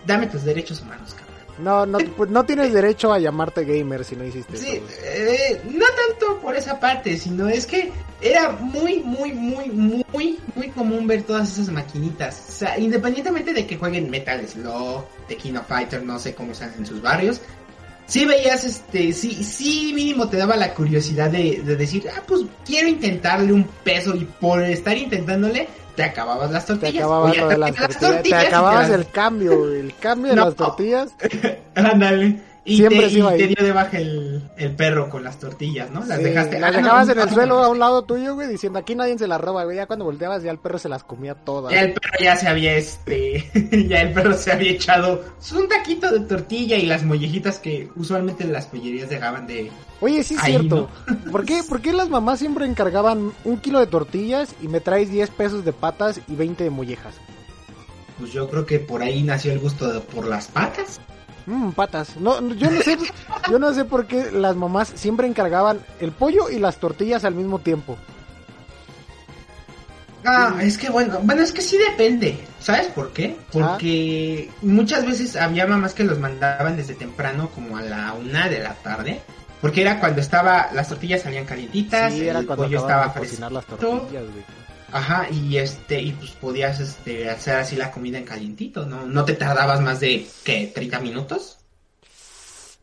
[SPEAKER 2] dame tus derechos humanos, cabrón.
[SPEAKER 1] No, no, pues no tienes derecho a llamarte gamer si no hiciste
[SPEAKER 2] Sí,
[SPEAKER 1] eso.
[SPEAKER 2] eh, no tanto por esa parte, sino es que era muy, muy, muy, muy, muy común ver todas esas maquinitas. O sea, independientemente de que jueguen Metal Slug, The King of Fighter, no sé cómo están en sus barrios. Sí veías, este, sí, sí mínimo te daba la curiosidad de, de decir, ah, pues quiero intentarle un peso y por estar intentándole te acababas las
[SPEAKER 1] Te
[SPEAKER 2] tortillas.
[SPEAKER 1] acababas
[SPEAKER 2] O ya
[SPEAKER 1] lo de
[SPEAKER 2] te
[SPEAKER 1] las
[SPEAKER 2] acabas
[SPEAKER 1] tortillas. Te
[SPEAKER 2] te
[SPEAKER 1] acababas el cambio, güey, el cambio de
[SPEAKER 2] No.
[SPEAKER 1] las tortillas.
[SPEAKER 2] Ándale. Y,
[SPEAKER 1] Siempre
[SPEAKER 2] te,
[SPEAKER 1] se iba
[SPEAKER 2] y te dio de baja el, el perro con las tortillas, ¿no? Las
[SPEAKER 1] Sí,
[SPEAKER 2] dejaste.
[SPEAKER 1] las
[SPEAKER 2] ah, no,
[SPEAKER 1] dejabas en el suelo a un lado tuyo, güey, diciendo aquí nadie se las roba, güey. Ya cuando volteabas ya el perro se las comía todas.
[SPEAKER 2] Ya el perro ya se había este, ya el perro se había echado un taquito de tortilla y las mollejitas que usualmente las pollerías dejaban de...
[SPEAKER 1] Oye, sí es
[SPEAKER 2] Ahí,
[SPEAKER 1] cierto. ¿Por qué, ¿Por qué las mamás siempre encargaban un kilo de tortillas y me traes 10 pesos de patas y 20 de mollejas?
[SPEAKER 2] Pues yo creo que por ahí nació el gusto de, por las patas.
[SPEAKER 1] Mmm, patas. No, no, yo no sé, yo no sé por qué las mamás siempre encargaban el pollo y las tortillas al mismo tiempo.
[SPEAKER 2] Ah, es que bueno, bueno, es que sí depende. ¿Sabes por qué? Porque muchas veces había mamás que los mandaban desde temprano, como a la una de la tarde. Porque era cuando estaba, las tortillas salían calientitas,
[SPEAKER 1] Sí, era
[SPEAKER 2] el
[SPEAKER 1] cuando
[SPEAKER 2] pollo estaba
[SPEAKER 1] cocinar las tortillas, güey.
[SPEAKER 2] Ajá, y este, y pues podías este hacer así la comida en calientito, ¿no? No te tardabas más de, ¿qué? ¿30 minutos?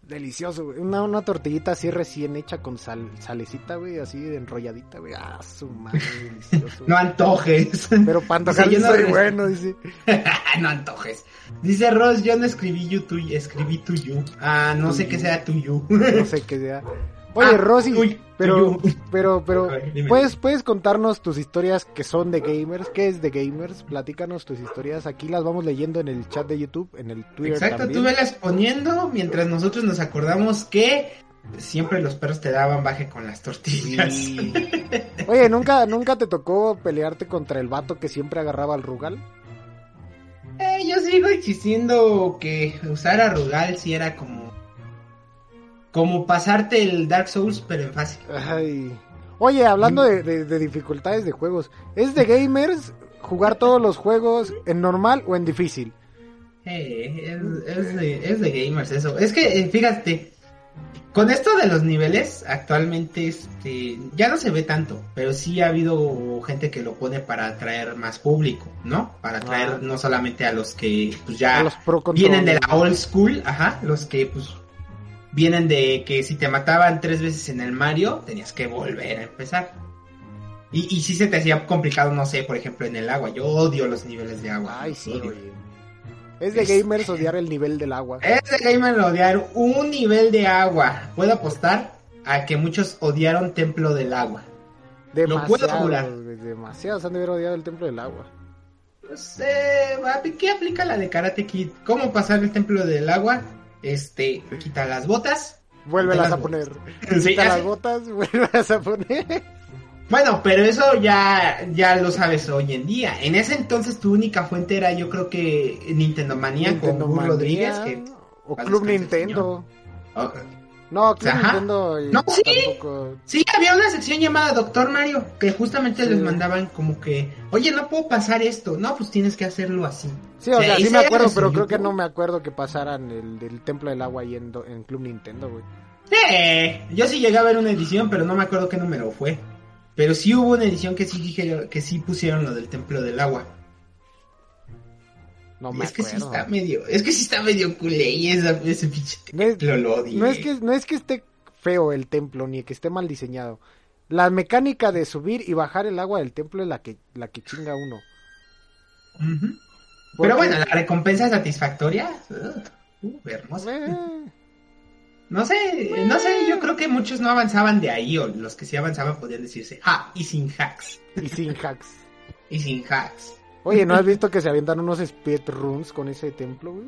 [SPEAKER 1] Delicioso, güey. Una, una tortillita así recién hecha con sal, salecita, güey, así enrolladita, güey. Ah, su madre, delicioso.
[SPEAKER 2] No antojes.
[SPEAKER 1] Pero para
[SPEAKER 2] yo no
[SPEAKER 1] soy bueno, dice.
[SPEAKER 2] no antojes. Dice Ross, yo no escribí you to escribí to you. Ah, no sé qué sea to you.
[SPEAKER 1] No sé qué sea. Oye,
[SPEAKER 2] Ah,
[SPEAKER 1] Rosy,
[SPEAKER 2] uy,
[SPEAKER 1] pero,
[SPEAKER 2] uy.
[SPEAKER 1] pero, pero. ¿puedes, puedes contarnos tus historias que son de gamers? ¿Qué es de gamers? Platícanos tus historias. Aquí las vamos leyendo en el chat de YouTube, en el Twitter
[SPEAKER 2] Exacto,
[SPEAKER 1] también.
[SPEAKER 2] tú velas poniendo mientras nosotros nos acordamos que siempre los perros te daban baje con las tortillas.
[SPEAKER 1] Sí. Oye, ¿nunca, ¿nunca te tocó pelearte contra el vato que siempre agarraba al Rugal?
[SPEAKER 2] Eh, yo sigo insistiendo que usar a Rugal sí era como. Como pasarte el Dark Souls, pero en fácil.
[SPEAKER 1] Ay. Oye, hablando de, de- de dificultades de juegos, ¿es de gamers jugar todos los juegos en normal o en difícil?
[SPEAKER 2] Eh, es, es de, es de gamers eso. Es que, eh, fíjate, con esto de los niveles, actualmente este ya no se ve tanto, pero sí ha habido gente que lo pone para atraer más público, ¿no? Para atraer
[SPEAKER 1] Ah.
[SPEAKER 2] no solamente a los que pues ya
[SPEAKER 1] los
[SPEAKER 2] vienen de la old school, ajá, los que pues vienen de que si te mataban tres veces en el Mario, tenías que volver a empezar. Y, y si se te hacía complicado, no sé, por ejemplo, en el agua. Yo odio los niveles de agua.
[SPEAKER 1] Ay, sí,
[SPEAKER 2] odio.
[SPEAKER 1] oye. Es de
[SPEAKER 2] Es-
[SPEAKER 1] gamers odiar el nivel del agua.
[SPEAKER 2] Es de gamer odiar un nivel de agua. Puedo apostar a que muchos odiaron Templo del Agua. lo puedo jurar.
[SPEAKER 1] Demasiados, güey, demasiados han de haber odiado el templo del agua.
[SPEAKER 2] No sé, ¿qué aplica la de Karate Kid? ¿Cómo pasar el Templo del Agua? Este, quita las botas.
[SPEAKER 1] Vuélvelas a poner.
[SPEAKER 2] Sí,
[SPEAKER 1] Quita las botas, vuélvelas a poner.
[SPEAKER 2] Bueno, pero eso ya, ya lo sabes hoy en día. En ese entonces tu única fuente era yo creo que Nintendo Manía con
[SPEAKER 1] Nintendo Manía,
[SPEAKER 2] Rodríguez. Que,
[SPEAKER 1] o
[SPEAKER 2] paz
[SPEAKER 1] Club Nintendo. No, Club
[SPEAKER 2] Ajá.
[SPEAKER 1] Nintendo. y
[SPEAKER 2] No, sí.
[SPEAKER 1] tampoco-
[SPEAKER 2] Sí, había una sección llamada Doctor Mario que justamente
[SPEAKER 1] Sí.
[SPEAKER 2] les mandaban como que, oye, no puedo pasar esto. No, pues tienes que hacerlo así.
[SPEAKER 1] Sí, o sea, sí me acuerdo, pero creo que no me acuerdo que pasaran el del templo del agua ahí en, Club Nintendo, güey.
[SPEAKER 2] Eh, yo sí llegué a ver una edición, pero no me acuerdo qué número fue. Pero sí hubo una edición que sí dije que sí pusieron lo del Templo del Agua.
[SPEAKER 1] No me
[SPEAKER 2] es que sí está medio, es que sí está medio culé esa, ese pinche
[SPEAKER 1] No es-
[SPEAKER 2] templo, lo odié.
[SPEAKER 1] No es que no es que esté feo el templo ni que esté mal diseñado. La mecánica de subir y bajar el agua del templo es la que la que chinga uno.
[SPEAKER 2] Pero bueno, la recompensa satisfactoria, uh, uh, hermosa.
[SPEAKER 1] Eh,
[SPEAKER 2] No sé, no sé, yo creo que muchos no avanzaban de ahí, o los que sí avanzaban podían decirse, ah, y sin hacks,
[SPEAKER 1] y sin hacks.
[SPEAKER 2] y sin hacks.
[SPEAKER 1] Oye, ¿no has visto que se avientan unos speedruns con ese templo, güey?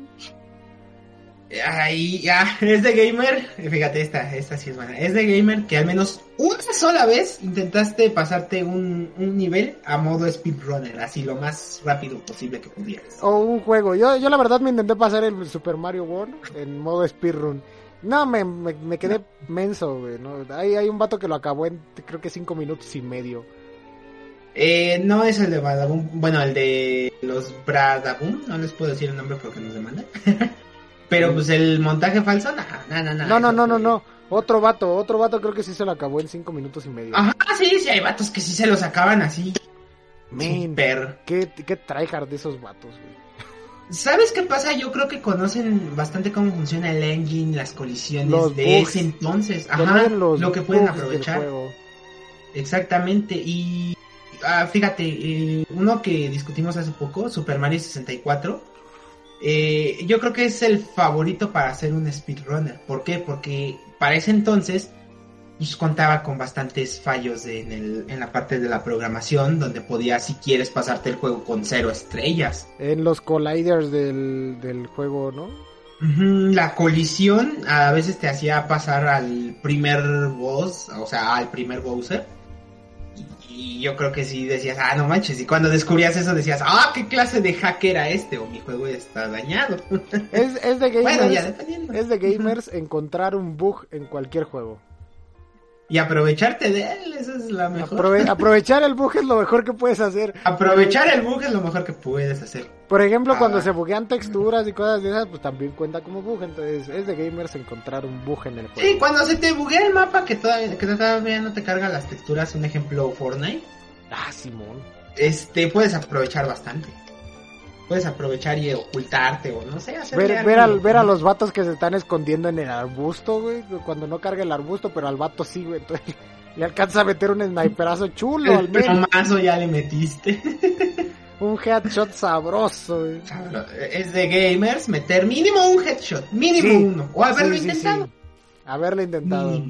[SPEAKER 2] Ahí, ya, es de gamer, fíjate, esta, esta sí es buena, es de gamer que al menos una sola vez intentaste pasarte un, un nivel a modo speedrunner, así lo más rápido posible que pudieras.
[SPEAKER 1] O un juego. Yo, yo la verdad me intenté pasar el Super Mario World en modo speedrun. No, me, me, me quedé menso, güey. ¿no? Hay, hay un vato que lo acabó en creo que cinco minutos y medio.
[SPEAKER 2] Eh, no es el de Badaboom, bueno, el de los Bradaboom, no les puedo decir el nombre porque nos demandan. Pero pues el montaje falso, no, no, no, no.
[SPEAKER 1] No, no, no. Otro vato, otro vato creo que sí se lo acabó en cinco minutos y medio.
[SPEAKER 2] Ajá, sí, sí, hay vatos que sí se los acaban así.
[SPEAKER 1] Men, qué, qué tryhard de esos vatos, güey.
[SPEAKER 2] ¿Sabes qué pasa? Yo creo que conocen bastante cómo funciona el engine, las colisiones
[SPEAKER 1] Los
[SPEAKER 2] de
[SPEAKER 1] bugs.
[SPEAKER 2] ese entonces. Ajá,
[SPEAKER 1] los
[SPEAKER 2] lo que pueden aprovechar. Exactamente. Y ah, fíjate, eh, uno que discutimos hace poco, Super Mario 64, eh, yo creo que es el favorito para hacer un speedrunner. ¿Por qué? Porque para ese entonces pues, contaba con bastantes fallos en, el, en la parte de la programación, donde podías, si quieres, pasarte el juego con cero estrellas.
[SPEAKER 1] En los colliders del, del juego, ¿no?
[SPEAKER 2] La colisión a veces te hacía pasar al primer boss, o sea, al primer Bowser. Y, yo creo que sí decías, ah, no manches. Y cuando descubrías eso decías, ah, qué clase de hack era este, o mi juego ya está dañado.
[SPEAKER 1] Es, es de gamers.
[SPEAKER 2] bueno, ya dependiendo.
[SPEAKER 1] Es de gamers encontrar un bug en cualquier juego.
[SPEAKER 2] Y aprovecharte de él, esa es la mejor.
[SPEAKER 1] Aprove- aprovechar el bug es lo mejor que puedes hacer.
[SPEAKER 2] Aprovechar el bug es lo mejor que puedes hacer.
[SPEAKER 1] Por ejemplo,
[SPEAKER 2] Ah.
[SPEAKER 1] cuando se buguean texturas y cosas de esas, pues también cuenta como bug. Entonces, es de gamers encontrar un bug en el juego.
[SPEAKER 2] Sí, cuando se te buguea el mapa que todavía, que todavía no te carga las texturas, un ejemplo Fortnite,
[SPEAKER 1] Ah, Simón.
[SPEAKER 2] este puedes aprovechar bastante. Puedes aprovechar y ocultarte o no sé, hacer
[SPEAKER 1] Ver, ver, al- ver a los vatos que se están escondiendo en el arbusto, güey. Cuando no carga el arbusto, pero al vato sí, güey. Entonces le alcanza a meter un sniperazo chulo al
[SPEAKER 2] El plomazo ya le metiste.
[SPEAKER 1] Un headshot sabroso, güey.
[SPEAKER 2] Es de gamers meter mínimo un headshot, mínimo
[SPEAKER 1] Sí.
[SPEAKER 2] uno, o haberlo
[SPEAKER 1] Sí,
[SPEAKER 2] intentado.
[SPEAKER 1] sí. Haberlo intentado.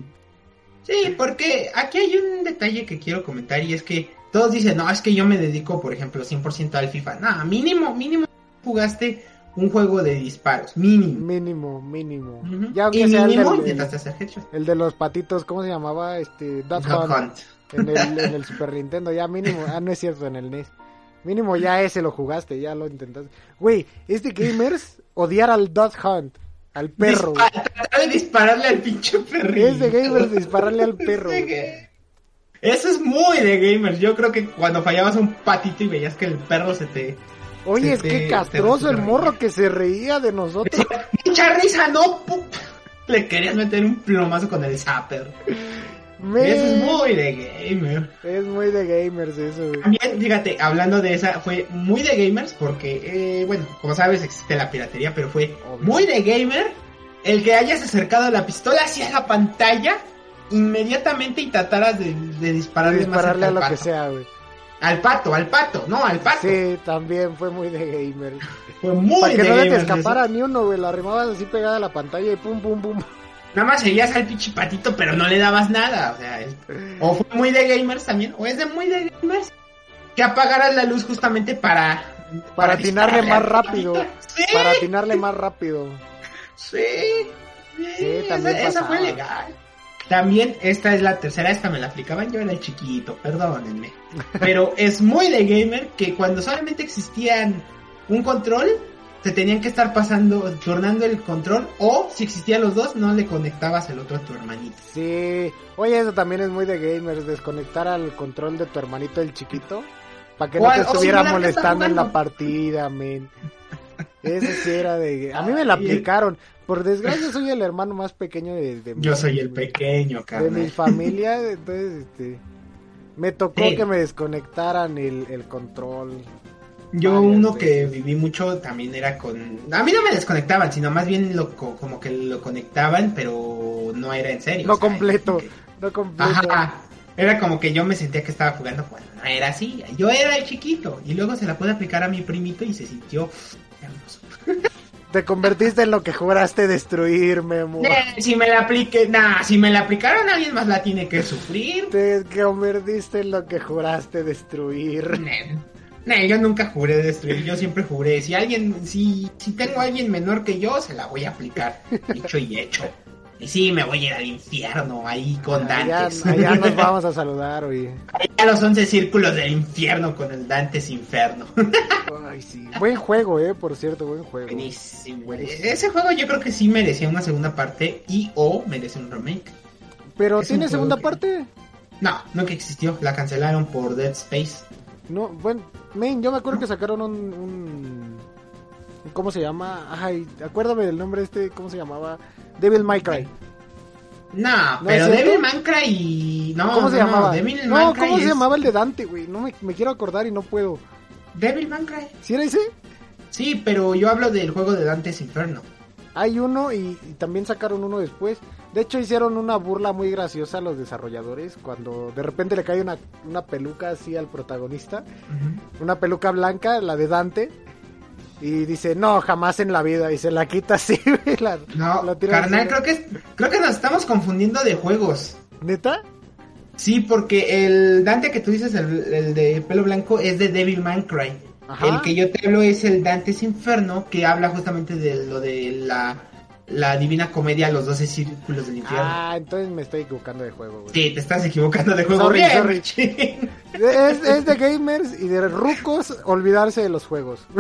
[SPEAKER 2] Sí, porque aquí hay un detalle que quiero comentar y es que todos dicen, no, es que yo me dedico, por ejemplo, 100% al FIFA. No, mínimo, mínimo jugaste un juego de disparos, mínimo.
[SPEAKER 1] Mínimo, mínimo.
[SPEAKER 2] Ujú.
[SPEAKER 1] Ya aunque
[SPEAKER 2] y
[SPEAKER 1] sea el
[SPEAKER 2] mínimo
[SPEAKER 1] del-
[SPEAKER 2] intentaste hacer headshot.
[SPEAKER 1] El de los patitos, ¿cómo se llamaba? Este, Duck Hunt.
[SPEAKER 2] Hunt.
[SPEAKER 1] En el, en el Super Nintendo, ya mínimo. Ah, no es cierto, en el NES. Mínimo ya ese lo jugaste, ya lo intentaste. Güey, es de gamers odiar al Duck Hunt, al perro. güey.
[SPEAKER 2] Dispa- tratar de dispararle al pinche perrito.
[SPEAKER 1] Es de gamers dispararle al perro.
[SPEAKER 2] Eso es muy de gamers. Yo creo que cuando fallabas un patito y veías que el perro se te...
[SPEAKER 1] Oye,
[SPEAKER 2] Se
[SPEAKER 1] es
[SPEAKER 2] te-
[SPEAKER 1] que castroso el morro que se reía de nosotros.
[SPEAKER 2] Mucha risa, no. Le querías meter un plomazo con el zapper.
[SPEAKER 1] Men,
[SPEAKER 2] Eso es muy de gamer.
[SPEAKER 1] es muy de gamers eso, güey.
[SPEAKER 2] También, fíjate, hablando de esa, fue muy de gamers porque, eh, bueno, como sabes, existe la piratería, pero fue
[SPEAKER 1] Obvio.
[SPEAKER 2] muy de gamer el que hayas acercado la pistola hacia la pantalla inmediatamente y trataras de, de dispararle, más
[SPEAKER 1] Dispararle a lo
[SPEAKER 2] al
[SPEAKER 1] que
[SPEAKER 2] pato.
[SPEAKER 1] sea, güey.
[SPEAKER 2] Al pato, al pato, no, al pato.
[SPEAKER 1] Sí, también fue muy de gamers.
[SPEAKER 2] Fue muy
[SPEAKER 1] Para que
[SPEAKER 2] de
[SPEAKER 1] no le te escapara
[SPEAKER 2] eso.
[SPEAKER 1] ni uno, güey. La arrimabas así pegada a la pantalla y pum, pum, pum.
[SPEAKER 2] Nada más seguías al pinche patito, pero no le dabas nada. O sea, es- o fue muy de gamers también, o es de muy de gamers que apagaras la luz justamente para...
[SPEAKER 1] Para atinarle
[SPEAKER 2] dispararle
[SPEAKER 1] más rápido.
[SPEAKER 2] Sí,
[SPEAKER 1] Para atinarle más rápido.
[SPEAKER 2] sí.
[SPEAKER 1] Sí, también
[SPEAKER 2] esa, esa fue legal. También, esta es la tercera, esta me la aplicaban, yo era el chiquito, perdónenme. Pero es muy de gamer que cuando solamente existían un control, te tenían que estar pasando, turnando el control, o si existían los dos, no le conectabas el otro a tu hermanito.
[SPEAKER 1] Sí. Oye, eso también es muy de gamers. Desconectar al control de tu hermanito el chiquito. Para que no te estuviera molestando en la partida, men. Ese sí era de... A mí me la aplicaron. Por desgracia soy el hermano más pequeño de... de
[SPEAKER 2] Yo
[SPEAKER 1] mi-
[SPEAKER 2] soy el pequeño,
[SPEAKER 1] de mi
[SPEAKER 2] carnal.
[SPEAKER 1] familia, entonces este me tocó
[SPEAKER 2] Sí.
[SPEAKER 1] que me desconectaran el, el control.
[SPEAKER 2] Yo uno que viví mucho también era con... A mí no me desconectaban, sino más bien lo, co- como que lo conectaban, pero no era en serio.
[SPEAKER 1] No
[SPEAKER 2] o sea,
[SPEAKER 1] completo,
[SPEAKER 2] que-
[SPEAKER 1] no completo.
[SPEAKER 2] Ajá. Era como que yo me sentía que estaba jugando cuando no era así. Yo era el chiquito. Y luego se la pude aplicar a mi primito y se sintió
[SPEAKER 1] Te convertiste en lo que juraste destruir, Memo.
[SPEAKER 2] Eh, si me la apliqué, nah, si me la aplicaron alguien más la tiene que sufrir.
[SPEAKER 1] Te convertiste en lo que juraste destruir.
[SPEAKER 2] Nel, yo nunca juré destruir, yo siempre juré, si alguien, si, si tengo a alguien menor que yo, se la voy a aplicar, dicho y hecho. Y sí, me voy a ir al infierno ahí con
[SPEAKER 1] Allá,
[SPEAKER 2] Dantes.
[SPEAKER 1] allá nos vamos a saludar, oye.
[SPEAKER 2] Allá los 11 círculos del infierno con el Dantes Inferno.
[SPEAKER 1] Ay, sí. Buen juego, eh, por cierto, buen juego.
[SPEAKER 2] Buenísimo. Ese juego yo creo que sí merecía una segunda parte y o merece un remake.
[SPEAKER 1] Pero
[SPEAKER 2] Es
[SPEAKER 1] tiene segunda
[SPEAKER 2] que-
[SPEAKER 1] parte.
[SPEAKER 2] No, nunca existió, la cancelaron por Dead Space.
[SPEAKER 1] No, bueno, men, yo me acuerdo que sacaron un, un ¿cómo se llama? Ay, acuérdame del nombre este, ¿cómo se llamaba? Devil May Cry.
[SPEAKER 2] No,
[SPEAKER 1] ¿No
[SPEAKER 2] pero? Devil May Cry no,
[SPEAKER 1] ¿Cómo se
[SPEAKER 2] no,
[SPEAKER 1] llamaba?
[SPEAKER 2] Devil
[SPEAKER 1] no, ¿cómo se llamaba el de Dante, güey? No me, me quiero acordar y no puedo.
[SPEAKER 2] Devil May Cry.
[SPEAKER 1] ¿Sí era ese?
[SPEAKER 2] Sí, pero yo hablo del juego de Dantes Inferno.
[SPEAKER 1] Hay uno y, y también sacaron uno después. De hecho hicieron una burla muy graciosa a los desarrolladores cuando de repente le cae una, una peluca así al protagonista. Una peluca blanca, la de Dante. Y dice, no, jamás en la vida. Y se la quita así, la-
[SPEAKER 2] No,
[SPEAKER 1] la tira
[SPEAKER 2] carnal, creo que, es- creo que nos estamos confundiendo de juegos.
[SPEAKER 1] ¿Neta?
[SPEAKER 2] Sí, porque el Dante que tú dices, el, el de pelo blanco, es de Devil May Cry.
[SPEAKER 1] Ajá.
[SPEAKER 2] El que yo te hablo es el Dantes Inferno, que habla justamente de lo de la, la Divina Comedia, los 12 círculos del infierno.
[SPEAKER 1] Ah, entonces me estoy equivocando de juego, güey.
[SPEAKER 2] Sí, te estás equivocando de juego.
[SPEAKER 1] Sorry,
[SPEAKER 2] Bien,
[SPEAKER 1] sorry.
[SPEAKER 2] machín.
[SPEAKER 1] Es, es de gamers y de rucos olvidarse de los juegos.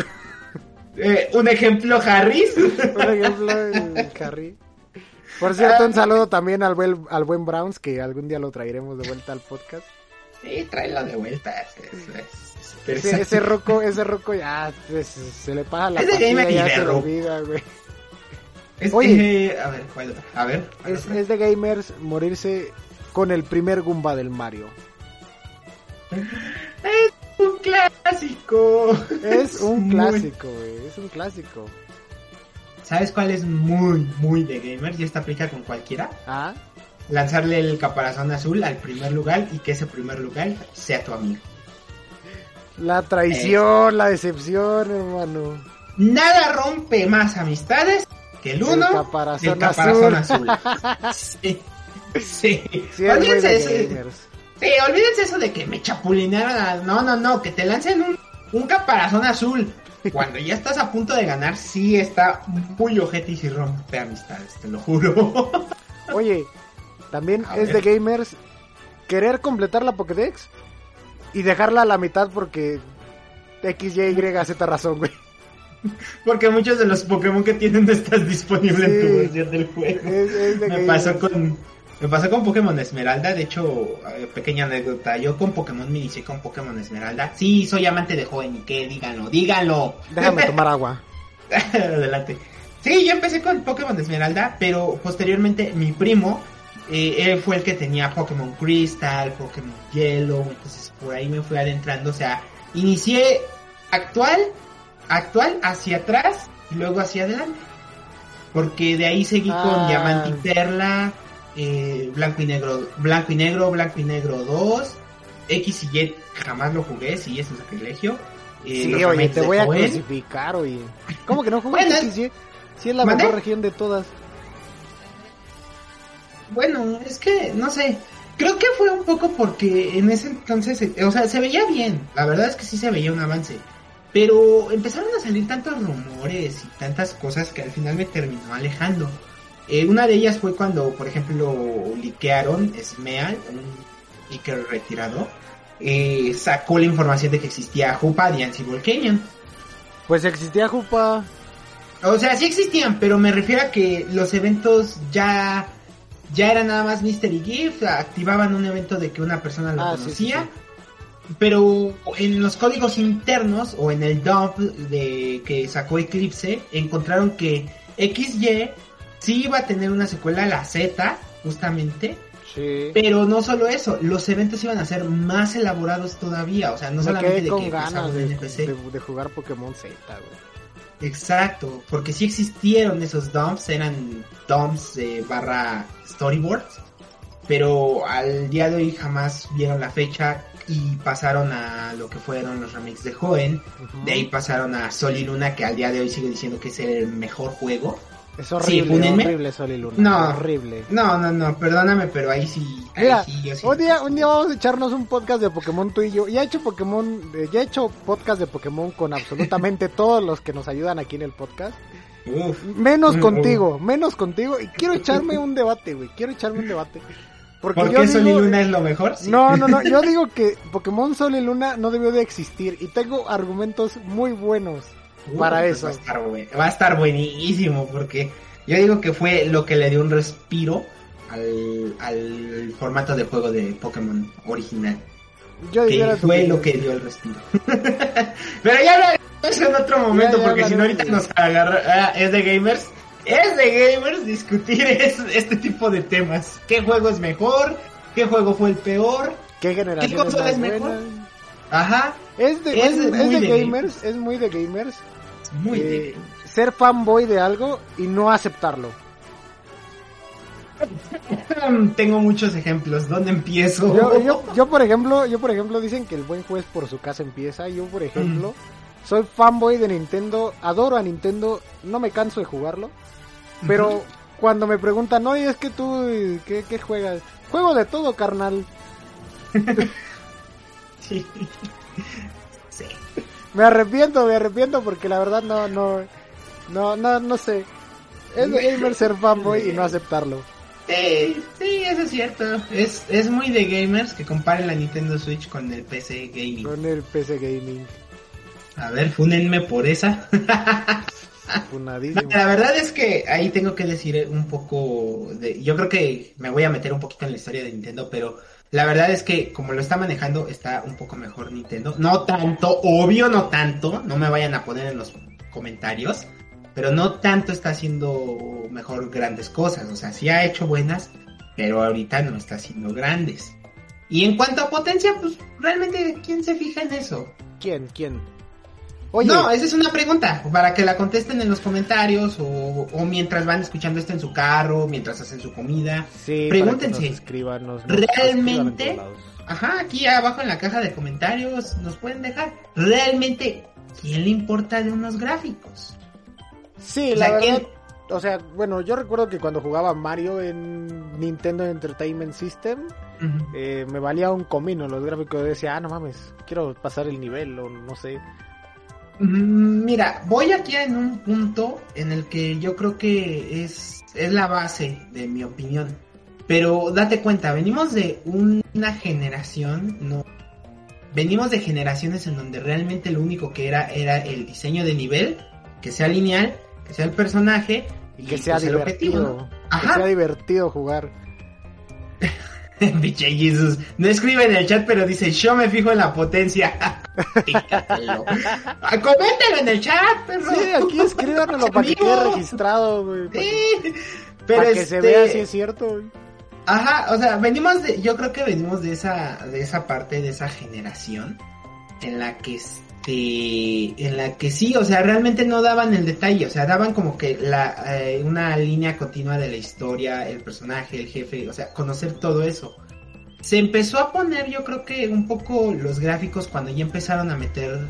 [SPEAKER 2] Eh, un ejemplo, Harris.
[SPEAKER 1] Por ejemplo, Harry. Por cierto, un saludo también al buen, al buen Browns, que algún día lo traeremos de vuelta al podcast.
[SPEAKER 2] Sí, tráelo de vuelta. Es, es- es
[SPEAKER 1] Ese, ese roco, ese roco ya se, se- le pasa la
[SPEAKER 2] de
[SPEAKER 1] partida, ya
[SPEAKER 2] de
[SPEAKER 1] se olvida, güey.
[SPEAKER 2] Es
[SPEAKER 1] Oye.
[SPEAKER 2] que- a ver, ¿cuál otra? A ver. ¿cuál
[SPEAKER 1] Es, es de gamers morirse con el primer Goomba del Mario.
[SPEAKER 2] un clásico.
[SPEAKER 1] Es un clásico, güey. Es un clásico.
[SPEAKER 2] ¿Sabes cuál es muy, muy de gamers? Y esta aplica con cualquiera.
[SPEAKER 1] Ah,
[SPEAKER 2] Lanzarle el caparazón azul al primer lugar y que ese primer lugar sea tu amigo.
[SPEAKER 1] la traición, la decepción, hermano.
[SPEAKER 2] Nada rompe más amistades que el uno
[SPEAKER 1] El caparazón azul.
[SPEAKER 2] azul. Sí. Sí.
[SPEAKER 1] Sí, es
[SPEAKER 2] sí, olvídense eso de que me chapulinearon. a- No, no, no, que te lancen un, un caparazón azul. Cuando ya estás a punto de ganar, sí está muy ojete y sí rompe amistades, te lo juro.
[SPEAKER 1] Oye, también
[SPEAKER 2] A
[SPEAKER 1] es
[SPEAKER 2] ver.
[SPEAKER 1] de gamers querer completar la Pokédex y dejarla a la mitad porque X, Y, Y, Z razón, güey.
[SPEAKER 2] Porque muchos de los Pokémon que tienen no están disponibles en tu
[SPEAKER 1] Sí.
[SPEAKER 2] versión del juego.
[SPEAKER 1] Es, es de
[SPEAKER 2] me pasó con me pasó con Pokémon Esmeralda, de hecho, eh, pequeña anécdota, yo con Pokémon me inicié con Pokémon Esmeralda. Sí, soy amante de joven y qué, díganlo, díganlo.
[SPEAKER 1] Déjame tomar agua.
[SPEAKER 2] Adelante. Sí, yo empecé con Pokémon Esmeralda, pero posteriormente mi primo, eh, él fue el que tenía Pokémon Crystal, Pokémon Yellow, entonces por ahí me fui adentrando, o sea, inicié actual, actual hacia atrás y luego hacia adelante. Porque de ahí seguí
[SPEAKER 1] Ah.
[SPEAKER 2] con Diamante y Perla, eh, Blanco y Negro, Blanco y Negro, Blanco y Negro 2, X y Y jamás lo jugué, sí, es un sacrilegio. Eh,
[SPEAKER 1] Sí, oye, te voy a crucificar, oye. ¿Cómo que no juegas
[SPEAKER 2] Bueno,
[SPEAKER 1] X, Y? Sí, es la mejor región de todas.
[SPEAKER 2] Bueno, es que, no sé, creo que fue un poco porque en ese entonces, eh, o sea, se veía bien, la verdad es que sí se veía un avance, pero empezaron a salir tantos rumores y tantas cosas que al final me terminó alejando. Eh, una de ellas fue cuando, por ejemplo, liquearon Smeal, un leaker retirado, eh, sacó la información de que existía Jupa, Dance y Volcanion.
[SPEAKER 1] Pues existía Jupa.
[SPEAKER 2] O sea, sí existían, pero me refiero a que los eventos ya ya era nada más Mystery Gift, activaban un evento de que una persona lo
[SPEAKER 1] Ah, sí,
[SPEAKER 2] conocía.
[SPEAKER 1] sí,
[SPEAKER 2] Pero en los códigos internos o en el dump de que sacó Eclipse, encontraron que XY sí iba a tener una secuela, la Z, justamente.
[SPEAKER 1] Sí.
[SPEAKER 2] Pero no solo eso, los eventos iban a ser más elaborados todavía. O sea, no
[SPEAKER 1] Me
[SPEAKER 2] solamente de
[SPEAKER 1] con
[SPEAKER 2] que
[SPEAKER 1] ganas de, de- de jugar Pokémon Z, güey.
[SPEAKER 2] Exacto, porque sí existieron esos dumps, eran dumps eh, barra storyboards, pero al día de hoy jamás vieron la fecha y pasaron a lo que fueron los remakes de Joen,
[SPEAKER 1] Ujú.
[SPEAKER 2] de ahí pasaron a Sol y Luna, que al día de hoy sigo diciendo que es el mejor juego.
[SPEAKER 1] Es horrible, horrible Sol y Luna.
[SPEAKER 2] No.
[SPEAKER 1] Horrible.
[SPEAKER 2] No, no, no, perdóname, pero ahí sí, ahí
[SPEAKER 1] Mira,
[SPEAKER 2] sí, yo sí.
[SPEAKER 1] un día, un día vamos a echarnos un podcast de Pokémon tú y yo. Ya he hecho Pokémon, eh, ya he hecho podcast de Pokémon con absolutamente todos los que nos ayudan aquí en el podcast.
[SPEAKER 2] Uf.
[SPEAKER 1] Menos
[SPEAKER 2] Mm,
[SPEAKER 1] contigo, menos contigo. Y quiero echarme un debate, güey. Quiero echarme un debate. Porque
[SPEAKER 2] ¿Por
[SPEAKER 1] yo
[SPEAKER 2] qué Sol y Luna es lo mejor? Sí.
[SPEAKER 1] No, no, no. Yo digo que Pokémon Sol y Luna no debió de existir. Y tengo argumentos muy buenos.
[SPEAKER 2] Uh,
[SPEAKER 1] para
[SPEAKER 2] pues
[SPEAKER 1] eso.
[SPEAKER 2] Va a, estar buen- va a estar buenísimo porque yo digo que fue lo que le dio un respiro al, al formato de juego de Pokémon original.
[SPEAKER 1] Yo
[SPEAKER 2] Que fue lo que dio el respiro. Pero ya de eso en otro momento
[SPEAKER 1] Ya, ya
[SPEAKER 2] porque si no ahorita nos agarra... ah, es de gamers. Es de gamers discutir es- este tipo de temas. ¿Qué juego es mejor? ¿Qué juego fue el peor?
[SPEAKER 1] ¿Qué generación
[SPEAKER 2] ¿Qué
[SPEAKER 1] es
[SPEAKER 2] consola es mejor?
[SPEAKER 1] buena?
[SPEAKER 2] Ajá.
[SPEAKER 1] Es de,
[SPEAKER 2] Es
[SPEAKER 1] es,
[SPEAKER 2] de-
[SPEAKER 1] es de gamers, es muy de gamers.
[SPEAKER 2] Muy
[SPEAKER 1] eh, ser fanboy de algo y no aceptarlo.
[SPEAKER 2] Tengo muchos ejemplos. ¿Dónde empiezo?
[SPEAKER 1] Yo, yo, yo, por ejemplo, yo por ejemplo dicen que el buen juez por su casa empieza. Yo por ejemplo soy fanboy de Nintendo, adoro a Nintendo, no me canso de jugarlo. Pero cuando me preguntan, oye, es que tú, ¿qué, qué juegas? Juego de todo, carnal.
[SPEAKER 2] Sí.
[SPEAKER 1] Me arrepiento, me arrepiento porque la verdad no, no, no, no, no sé. Es de gamer ser fanboy y no aceptarlo.
[SPEAKER 2] Sí, sí, eso es cierto. Es, es muy de gamers que comparen la Nintendo Switch con el PC Gaming.
[SPEAKER 1] Con el PC Gaming.
[SPEAKER 2] A ver, fúnenme por esa.
[SPEAKER 1] Funadísimo.
[SPEAKER 2] La verdad es que ahí tengo que decir un poco de... Yo creo que me voy a meter un poquito en la historia de Nintendo, pero la verdad es que como lo está manejando está un poco mejor Nintendo. No tanto, obvio no tanto, no me vayan a poner en los comentarios, pero no tanto está haciendo mejor grandes cosas. O sea, sí ha hecho buenas, pero ahorita no está haciendo grandes. Y en cuanto a potencia, pues realmente, ¿quién se fija en eso?
[SPEAKER 1] ¿Quién? ¿Quién?
[SPEAKER 2] Oye. No, esa es una pregunta para que la contesten en los comentarios o, o mientras van escuchando esto en su carro, mientras hacen su comida.
[SPEAKER 1] Sí,
[SPEAKER 2] Pregúntense.
[SPEAKER 1] Escriban, nos,
[SPEAKER 2] realmente, ajá, aquí abajo en la caja de comentarios nos pueden dejar. Realmente, ¿quién le importa de unos gráficos?
[SPEAKER 1] Sí, la verdad. O sea, bueno, yo recuerdo que cuando jugaba Mario en Nintendo Entertainment System, eh, me valía un comino los gráficos. Decía, ah, no mames, quiero pasar el nivel o no sé.
[SPEAKER 2] Mm, mira, voy aquí en un punto en el que yo creo que es, es la base de mi opinión. Pero date cuenta, venimos de una generación, no. Venimos de generaciones en donde realmente lo único que era era el diseño de nivel, que sea lineal, que sea el personaje
[SPEAKER 1] y, que sea pues, divertido. Que sea divertido jugar.
[SPEAKER 2] Biche Jesus. No escribe en el chat, pero dice, yo me fijo en la potencia. Ah, coméntelo en el chat, perro.
[SPEAKER 1] Sí, aquí escríbanlo para que quede registrado, güey. Para, que, se vea si es cierto,
[SPEAKER 2] Ajá, o sea, venimos de, yo creo que venimos de esa, de esa parte, de esa generación, en la que este, en la que sí, o sea, realmente no daban el detalle, o sea, daban como que la, eh, una línea continua de la historia, el personaje, el jefe, o sea, conocer todo eso. Se empezó a poner, yo creo que un poco los gráficos cuando ya empezaron a meter,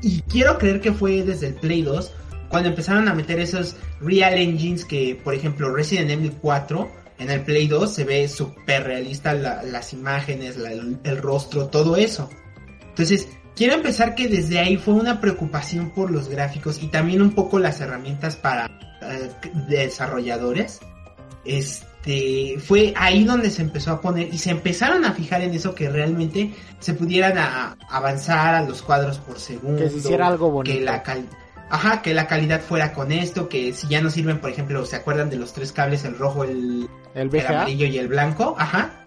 [SPEAKER 2] y, quiero creer que fue desde el Play 2, cuando empezaron a meter esos Real Engines que, por ejemplo, Resident Evil 4, en el Play 2 se ve súper realista las imágenes, el, rostro, todo eso. Entonces, quiero empezar que desde ahí fue una preocupación por los gráficos y también un poco las herramientas para eh, desarrolladores. Este, fue ahí donde se empezó a poner y se empezaron a fijar en eso que realmente se pudieran avanzar a los cuadros por segundo.
[SPEAKER 1] Que se hiciera algo bonito.
[SPEAKER 2] Que la Ajá, que la calidad fuera con esto, que si ya no sirven, por ejemplo, ¿se acuerdan de los tres cables, el rojo, el,
[SPEAKER 1] el,
[SPEAKER 2] el amarillo y el blanco? Ajá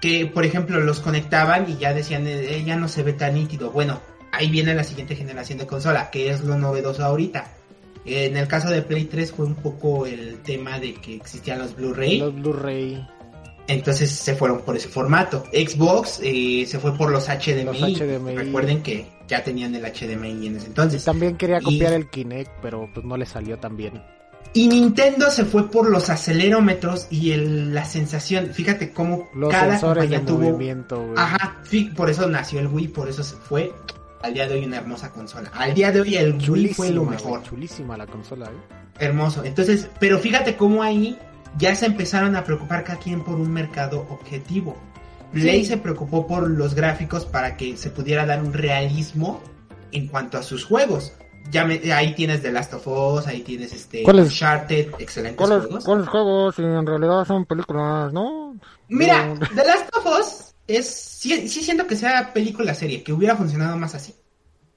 [SPEAKER 2] que por ejemplo los conectaban y ya decían, eh, ya no se ve tan nítido. Bueno, ahí viene la siguiente generación de consola, que es lo novedoso ahorita. En el caso de Play 3 fue un poco el tema de que existían los Blu-ray.
[SPEAKER 1] Los Blu-ray.
[SPEAKER 2] Entonces se fueron por ese formato. Xbox eh, se fue por los HDMI. Recuerden que ya tenían el HDMI en ese entonces.
[SPEAKER 1] También quería copiar el Kinect, pero pues no le salió tan bien.
[SPEAKER 2] Y Nintendo se fue por los acelerómetros y la sensación. Fíjate cómo cada compañía tuvo.
[SPEAKER 1] Movimiento,
[SPEAKER 2] Ajá, por eso nació el Wii, por eso se fue. Al día de hoy una hermosa consola. Al día de hoy el Wii fue lo mejor.
[SPEAKER 1] Chulísima la consola, ¿eh?
[SPEAKER 2] Hermoso. Entonces, pero fíjate cómo ahí ya se empezaron a preocupar cada quien por un mercado objetivo. Play se preocupó por los gráficos para que se pudiera dar un realismo en cuanto a sus juegos ya ahí tienes The Last of Us, ahí tienes este Uncharted, excelentes
[SPEAKER 1] ¿cuáles,
[SPEAKER 2] juegos.
[SPEAKER 1] ¿Cuáles juegos? En realidad son películas, ¿no?
[SPEAKER 2] Mira, The Last of Us es sí, sí siento que sea película serie, que hubiera funcionado más así.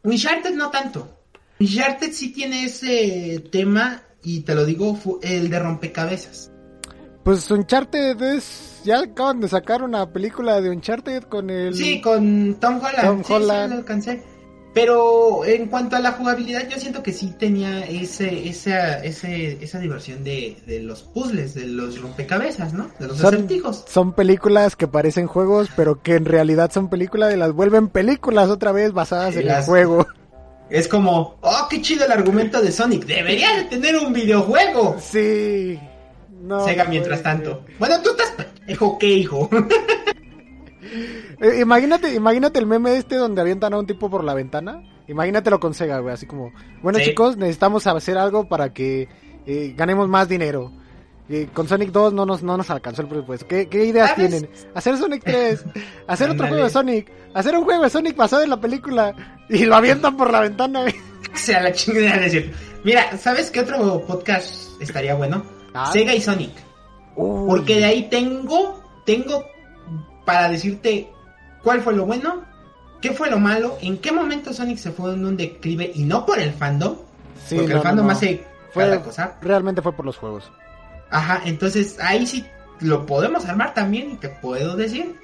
[SPEAKER 2] Uncharted no tanto. Uncharted sí tiene ese tema y te lo digo, el de rompecabezas.
[SPEAKER 1] Pues Uncharted es ya acaban de sacar una película de Uncharted con el
[SPEAKER 2] Sí, con Tom Holland. Tom Holland. Sí, lo alcancé. Pero en cuanto a la jugabilidad, yo siento que sí tenía ese, esa, ese, esa diversión de, de los puzzles, de los rompecabezas, ¿no? De los
[SPEAKER 1] son,
[SPEAKER 2] acertijos.
[SPEAKER 1] Son películas que parecen juegos, pero que en realidad son películas y las vuelven películas otra vez basadas en el juego.
[SPEAKER 2] Es como, oh, qué chido el argumento de Sonic. Debería de tener un videojuego.
[SPEAKER 1] Sí.
[SPEAKER 2] No, Sega mientras tanto. Bueno, tú estás... Hijo, ¿qué hijo?
[SPEAKER 1] Eh, imagínate, imagínate el meme este donde avientan a un tipo por la ventana. Imagínatelo con Sega, güey, así como, bueno chicos, necesitamos hacer algo para que eh, ganemos más dinero. Eh, con Sonic 2 no nos, no nos alcanzó el presupuesto. ¿Qué, qué ideas tienen? Hacer Sonic 3, hacer otro juego de Sonic, hacer un juego de Sonic basado en la película y lo avientan por la ventana. Güey.
[SPEAKER 2] sea la chingada decir. Mira, ¿sabes qué otro podcast estaría bueno? Ah. Sega y Sonic. Porque de ahí tengo, tengo para decirte cuál fue lo bueno, qué fue lo malo, en qué momento Sonic se fue en un declive y no por el fandom, porque el fandom hace
[SPEAKER 1] fue, cosa. Realmente fue por los juegos.
[SPEAKER 2] Ajá, entonces ahí sí lo podemos armar también y te puedo decir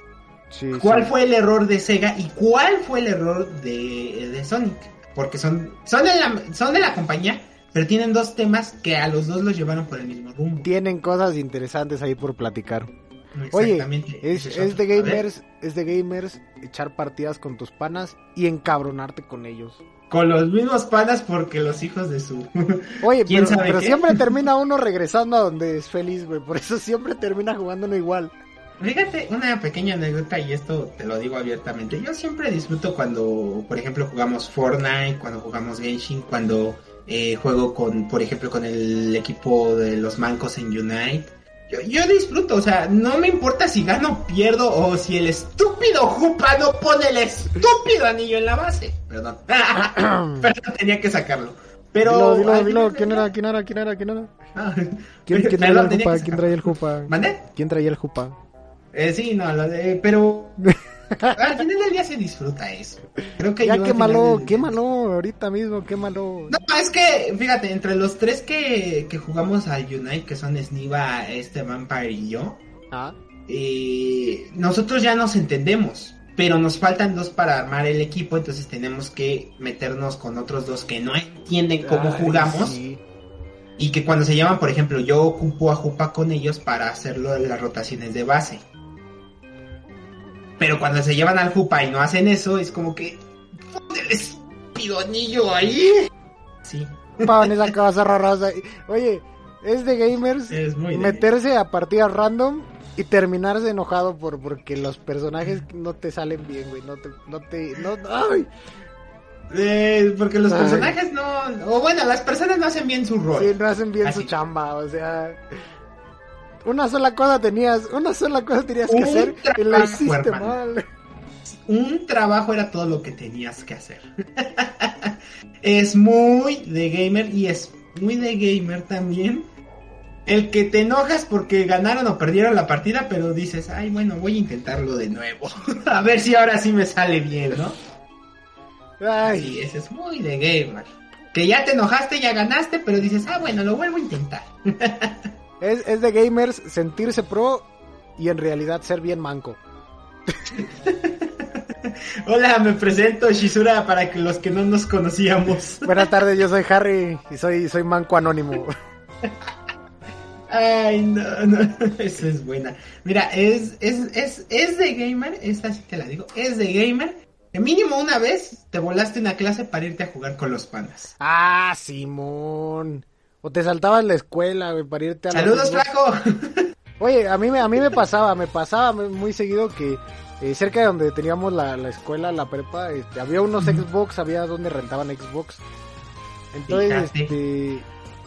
[SPEAKER 2] cuál fue el error de Sega y cuál fue el error de, de Sonic. Porque son, son, de la, son de la compañía, pero tienen dos temas que a los dos los llevaron por el mismo rumbo.
[SPEAKER 1] Tienen cosas interesantes ahí por platicar. Oye, es, de gamers, es de gamers echar partidas con tus panas y encabronarte con ellos.
[SPEAKER 2] Con los mismos panas porque los hijos de su...
[SPEAKER 1] Oye,
[SPEAKER 2] ¿Quién
[SPEAKER 1] pero,
[SPEAKER 2] sabe
[SPEAKER 1] pero
[SPEAKER 2] qué?
[SPEAKER 1] siempre termina uno regresando a donde es feliz, güey. Por eso siempre termina jugando uno igual.
[SPEAKER 2] Fíjate, una pequeña anécdota y esto te lo digo abiertamente. Yo siempre disfruto cuando, por ejemplo, jugamos Fortnite, cuando jugamos Genshin, cuando eh, juego con, por ejemplo, con el equipo de los mancos en Unite. Yo, yo disfruto, o sea, no me importa si gano o pierdo o si el estúpido Jupa no pone el estúpido anillo en la base. Perdón. Perdón, tenía que sacarlo. Pero...
[SPEAKER 1] dilo, dilo, dilo. ¿Quién era? ¿Quién era? ¿Quién era? ¿Quién era?
[SPEAKER 2] Ah,
[SPEAKER 1] ¿Quién, quién traía el jupa? ¿Quién traía el jupa?
[SPEAKER 2] ¿Mandé?
[SPEAKER 1] ¿Quién traía el jupa?
[SPEAKER 2] Eh, sí, no, lo de- pero al final del día se disfruta eso. Creo que
[SPEAKER 1] Ya
[SPEAKER 2] yo
[SPEAKER 1] quémalo,
[SPEAKER 2] del
[SPEAKER 1] quémalo ahorita mismo, quémalo.
[SPEAKER 2] No, es que, fíjate, entre los tres que, que jugamos al Unite, que son Sniva, este Vampire y yo,
[SPEAKER 1] Ah,
[SPEAKER 2] eh, nosotros ya nos entendemos, pero nos faltan dos para armar el equipo, entonces tenemos que meternos con otros dos que no entienden cómo
[SPEAKER 1] ay,
[SPEAKER 2] jugamos
[SPEAKER 1] sí.
[SPEAKER 2] y que cuando se llaman, por ejemplo, yo ocupo a Jupa con ellos para hacerlo de las rotaciones de base. Pero cuando se llevan al Jupa y no hacen eso, es como que... "Pon el estúpido anillo ahí! Sí,
[SPEAKER 1] en esa casa rarosa. Oye, es de gamers
[SPEAKER 2] es muy... de-
[SPEAKER 1] meterse a partidas random y terminarse enojado por porque los personajes no te salen bien, güey. No te, no te, no, ay.
[SPEAKER 2] Eh, porque los
[SPEAKER 1] Ay.
[SPEAKER 2] personajes no... O bueno, las personas no hacen bien su rol.
[SPEAKER 1] Sí, no hacen bien su chamba, o sea. Una sola cosa tenías, una sola cosa tenías que hacer y la hiciste
[SPEAKER 2] hermano.
[SPEAKER 1] mal.
[SPEAKER 2] un trabajo era todo lo que tenías que hacer. es muy de gamer y es muy de gamer también. El que te enojas porque ganaron o perdieron la partida, pero dices, ay, bueno, voy a intentarlo de nuevo. a ver si ahora sí me sale bien, ¿no?
[SPEAKER 1] Ay,
[SPEAKER 2] Sí, ese es muy de gamer. Que ya te enojaste, ya ganaste, pero dices, ah, bueno, lo vuelvo a intentar.
[SPEAKER 1] es, es de gamers sentirse pro y en realidad ser bien manco.
[SPEAKER 2] Hola, me presento Shizura para que los que no nos conocíamos.
[SPEAKER 1] Buenas tardes, yo soy Harry y soy, soy manco anónimo.
[SPEAKER 2] Ay, no, no, esa es buena. Mira, es, es, es, es de gamer, esta sí te la digo, es de gamer. Que mínimo una vez te volaste una clase para irte a jugar con los panas.
[SPEAKER 1] Ah, Simón. O te saltabas la escuela, güey, para irte a la
[SPEAKER 2] ¡Saludos, flaco!
[SPEAKER 1] Oye, a mí me, a mí me pasaba, me pasaba muy seguido que eh, cerca de donde teníamos la, la escuela, la prepa, este, había unos Xbox, había donde rentaban Xbox. Entonces,
[SPEAKER 2] Fíjate.
[SPEAKER 1] este,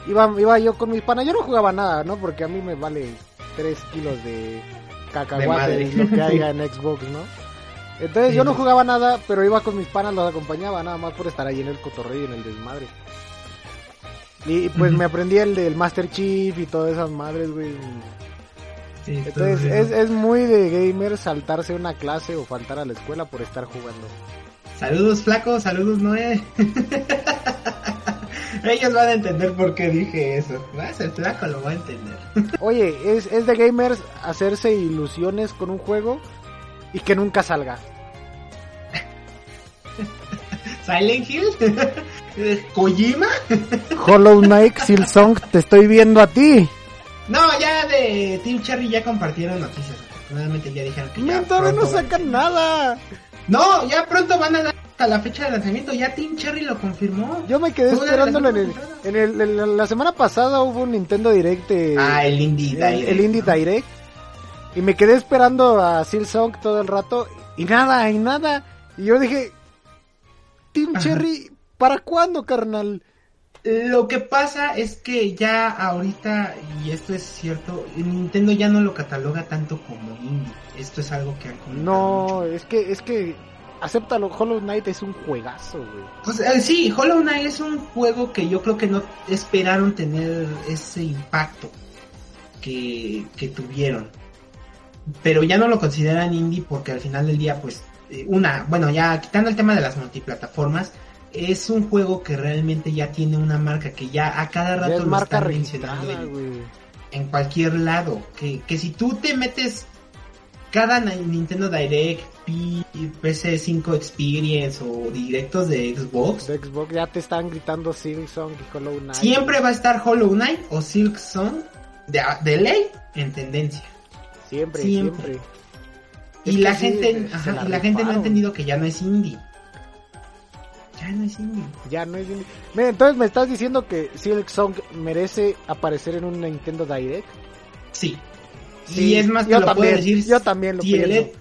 [SPEAKER 1] iba, iba yo con mis panas, yo no jugaba nada, ¿no? Porque a mí me vale 3 kilos de cacahuate lo que haya en Xbox, ¿no? Entonces
[SPEAKER 2] Sí,
[SPEAKER 1] yo no jugaba nada, pero iba con mis panas, los acompañaba nada más por estar ahí en el cotorreo y en el desmadre. Y pues me aprendí el del Master Chief y todas esas madres, güey.
[SPEAKER 2] Sí,
[SPEAKER 1] Entonces es, es muy de gamer saltarse una clase o faltar a la escuela por estar jugando.
[SPEAKER 2] Saludos, flaco, saludos, Noé. Ellos van a entender por qué dije eso. Vas, el flaco lo va a entender.
[SPEAKER 1] Oye, es, es de gamers hacerse ilusiones con un juego y que nunca salga.
[SPEAKER 2] Silent Hill, Kojima.
[SPEAKER 1] Hollow Knight, Silsong, te estoy viendo a ti.
[SPEAKER 2] No, ya de Team Cherry ya compartieron noticias. Afortunadamente ya dijeron que ya
[SPEAKER 1] todavía no sacan nada.
[SPEAKER 2] No, ya pronto van a dar hasta la fecha de lanzamiento. Ya Team Cherry lo confirmó.
[SPEAKER 1] Yo me quedé esperándolo en el, en el, en la semana pasada hubo un Nintendo Direct. eh,
[SPEAKER 2] Ah, el Indie
[SPEAKER 1] el,
[SPEAKER 2] Direct,
[SPEAKER 1] el Indie
[SPEAKER 2] ¿no?
[SPEAKER 1] Direct. Y me quedé esperando a Silsong todo el rato. Y nada, y nada. Y yo dije, Team
[SPEAKER 2] Ajá.
[SPEAKER 1] Cherry, ¿para cuándo, carnal?
[SPEAKER 2] Lo que pasa es que ya ahorita, y esto es cierto, Nintendo ya no lo cataloga tanto como indie. Esto es algo que han comentado
[SPEAKER 1] No,
[SPEAKER 2] mucho.
[SPEAKER 1] es que, es que, acéptalo, Hollow Knight es un juegazo, güey.
[SPEAKER 2] Pues, eh, sí, Hollow Knight es un juego que yo creo que no esperaron tener ese impacto que, que tuvieron. Pero ya no lo consideran indie porque al final del día, pues, eh, una, bueno, ya quitando el tema de las multiplataformas, es un juego que realmente ya tiene una marca que ya a cada rato lo
[SPEAKER 1] marca
[SPEAKER 2] están mencionando en, cualquier lado. Que, que si tú te metes cada Nintendo Direct, P- PC5 Experience o directos de Xbox,
[SPEAKER 1] De Xbox ya te están gritando Silsong y Hollow Knight.
[SPEAKER 2] siempre va a estar Hollow Knight o Silk Song de, de ley en tendencia.
[SPEAKER 1] Siempre,
[SPEAKER 2] Siempre.
[SPEAKER 1] siempre.
[SPEAKER 2] Y la
[SPEAKER 1] sí,
[SPEAKER 2] gente, ajá,
[SPEAKER 1] la
[SPEAKER 2] y la gente no ha entendido que ya no es indie. Ya no es indie.
[SPEAKER 1] Ya no es... Mira, entonces me estás diciendo que Silk Song merece aparecer en un Nintendo Direct.
[SPEAKER 2] Sí.
[SPEAKER 1] Sí,
[SPEAKER 2] y es más, te
[SPEAKER 1] yo
[SPEAKER 2] lo
[SPEAKER 1] también,
[SPEAKER 2] puedo decir.
[SPEAKER 1] yo también lo
[SPEAKER 2] si el. E-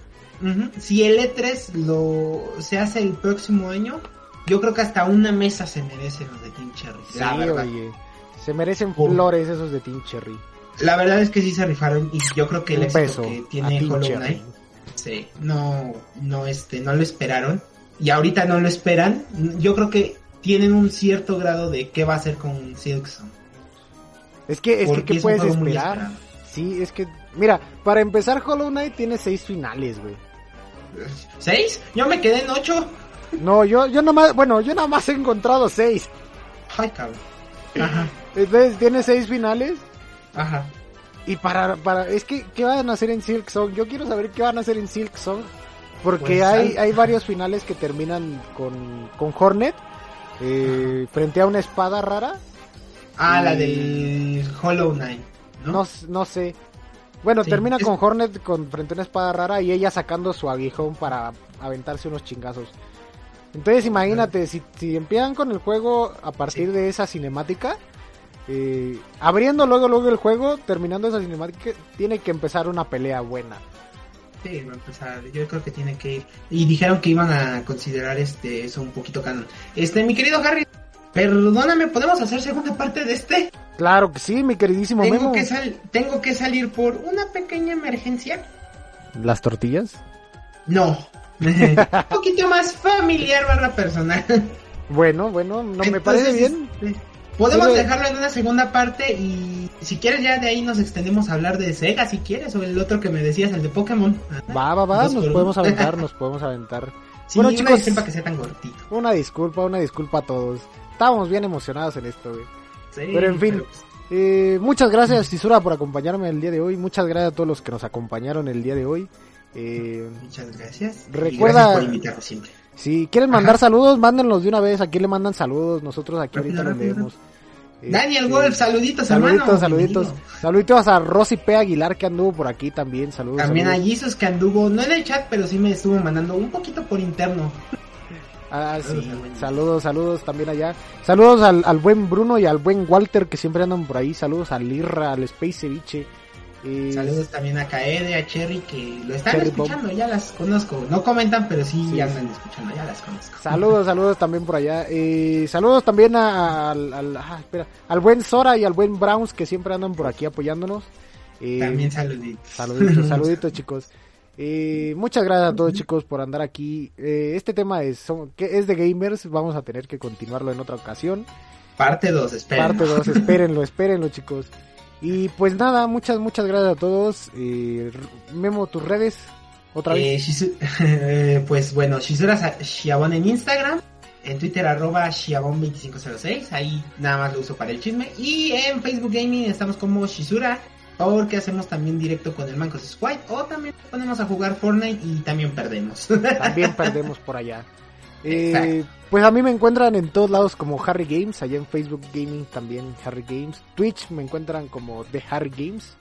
[SPEAKER 2] si el E3 lo se hace el próximo año, yo creo que hasta una mesa se merecen los de Team Cherry.
[SPEAKER 1] Sí,
[SPEAKER 2] la verdad.
[SPEAKER 1] oye. Se merecen
[SPEAKER 2] Por-
[SPEAKER 1] flores esos de Team Cherry.
[SPEAKER 2] La verdad es que sí se rifaron y yo creo que el
[SPEAKER 1] Un
[SPEAKER 2] éxito
[SPEAKER 1] beso
[SPEAKER 2] que tiene Hollow. Knight, sí, no, no, este, no lo esperaron y ahorita no lo esperan. Yo creo que tienen un cierto grado de qué va a hacer con Silksong.
[SPEAKER 1] Es que, es que,
[SPEAKER 2] porque
[SPEAKER 1] ¿qué
[SPEAKER 2] es un
[SPEAKER 1] puedes esperar? Sí, es que, mira, para empezar Hollow Knight tiene seis finales, güey.
[SPEAKER 2] ¿Seis? Yo me quedé en ocho.
[SPEAKER 1] No, yo, yo nomás, bueno, yo nada más he encontrado seis.
[SPEAKER 2] Ay, cabrón. Ajá,
[SPEAKER 1] Entonces tiene seis finales.
[SPEAKER 2] ajá.
[SPEAKER 1] Y para, para, es que, ¿qué van a hacer en Silk Song? Yo quiero saber qué van a hacer en Silk Song. Porque
[SPEAKER 2] Pues,
[SPEAKER 1] hay,
[SPEAKER 2] hay-
[SPEAKER 1] varios finales que terminan con, con Hornet. eh, frente a una espada rara.
[SPEAKER 2] Ah, la del Hollow Knight, ¿no?
[SPEAKER 1] No, sé. Bueno,
[SPEAKER 2] Sí,
[SPEAKER 1] termina
[SPEAKER 2] es-
[SPEAKER 1] con Hornet con, frente a una espada rara y ella sacando su aguijón para aventarse unos chingazos. Entonces imagínate, si, si empiezan con el juego a partir de esa cinemática, eh, abriendo luego luego el juego, terminando esa cinemática, tiene que empezar una pelea buena.
[SPEAKER 2] Sí, va a empezar. Yo creo que tiene que ir. Y dijeron que iban a considerar este eso un poquito canon. Este, mi querido Harry, perdóname, ¿podemos hacer segunda parte de este?
[SPEAKER 1] Claro que sí, mi queridísimo
[SPEAKER 2] Tengo
[SPEAKER 1] Memo.
[SPEAKER 2] que, sal tengo que salir por una pequeña emergencia.
[SPEAKER 1] ¿Las tortillas?
[SPEAKER 2] No. un poquito más familiar barra personal.
[SPEAKER 1] Bueno, bueno, no me parece bien.
[SPEAKER 2] este, Podemos
[SPEAKER 1] Pero-
[SPEAKER 2] dejarlo en una segunda parte y si quieres ya de ahí nos extendemos a hablar de Sega si quieres o el otro que me decías, el de Pokémon.
[SPEAKER 1] Va, va, va, nos podemos aventar, nos podemos aventar.
[SPEAKER 2] Sí,
[SPEAKER 1] Bueno,
[SPEAKER 2] una
[SPEAKER 1] chicos.
[SPEAKER 2] disculpa que sea tan cortito.
[SPEAKER 1] Una disculpa, una disculpa a todos. Estábamos bien emocionados en esto, güey.
[SPEAKER 2] Sí,
[SPEAKER 1] Pero en fin,
[SPEAKER 2] pero, pues,
[SPEAKER 1] Eh, muchas gracias, Tisura, por acompañarme el día de hoy. Muchas gracias a todos los que nos acompañaron el día de hoy. Eh,
[SPEAKER 2] muchas gracias. Y
[SPEAKER 1] Recuerda-
[SPEAKER 2] gracias por invitarnos siempre.
[SPEAKER 1] Si quieren mandar saludos, mándenlos de una vez. Aquí le mandan saludos. Nosotros aquí
[SPEAKER 2] Rápido,
[SPEAKER 1] ahorita los
[SPEAKER 2] rápido,
[SPEAKER 1] leemos.
[SPEAKER 2] Daniel
[SPEAKER 1] Este,
[SPEAKER 2] Wolf, saluditos,
[SPEAKER 1] Saluditos,
[SPEAKER 2] hermano.
[SPEAKER 1] saluditos.
[SPEAKER 2] Bienvenido.
[SPEAKER 1] Saluditos a Rosy P. Aguilar que anduvo por aquí también. Saludos.
[SPEAKER 2] También a
[SPEAKER 1] saludos.
[SPEAKER 2] Jesus que anduvo, no en el chat, pero sí me estuvo mandando un poquito por interno.
[SPEAKER 1] Ah, sí.
[SPEAKER 2] Saludos
[SPEAKER 1] Saludos, saludos también allá. Saludos al, al buen Bruno y al buen Walter que siempre andan por ahí. Saludos al Lirra, al Space Ceviche. Eh,
[SPEAKER 2] Saludos también a Kaede, a Cherry, que lo están
[SPEAKER 1] Cherry
[SPEAKER 2] escuchando, ya las conozco. No comentan, pero sí,
[SPEAKER 1] Sí,
[SPEAKER 2] andan escuchando, ya las conozco.
[SPEAKER 1] Saludos, saludos también por allá. Eh, saludos también a- al, al, ah, espera, al buen Sora y al buen Browns que siempre andan por aquí apoyándonos. Eh,
[SPEAKER 2] También saluditos.
[SPEAKER 1] Saluditos, saluditos chicos. Muchas gracias a todos chicos por andar aquí. Eh, este tema es, son- que es de gamers, vamos a tener que continuarlo en otra ocasión.
[SPEAKER 2] Parte 2, esperen.
[SPEAKER 1] Parte 2, espérenlo, espérenlo chicos. Y pues nada, muchas, muchas gracias a todos. Eh, Memo, tus redes, otra vez.
[SPEAKER 2] Eh, Shizu- eh, pues bueno, Shizura Shiabon en Instagram, en Twitter arroba Shiabon2506, ahí nada más lo uso para el chisme. Y en Facebook Gaming estamos como Shizura, porque hacemos también directo con el Mancos Squad, o también ponemos a jugar Fortnite y también perdemos.
[SPEAKER 1] También perdemos por allá. Eh, pues a mí me encuentran en todos lados como Harry Games, allá en Facebook Gaming también Harry Games, Twitch me encuentran como The Harry Games,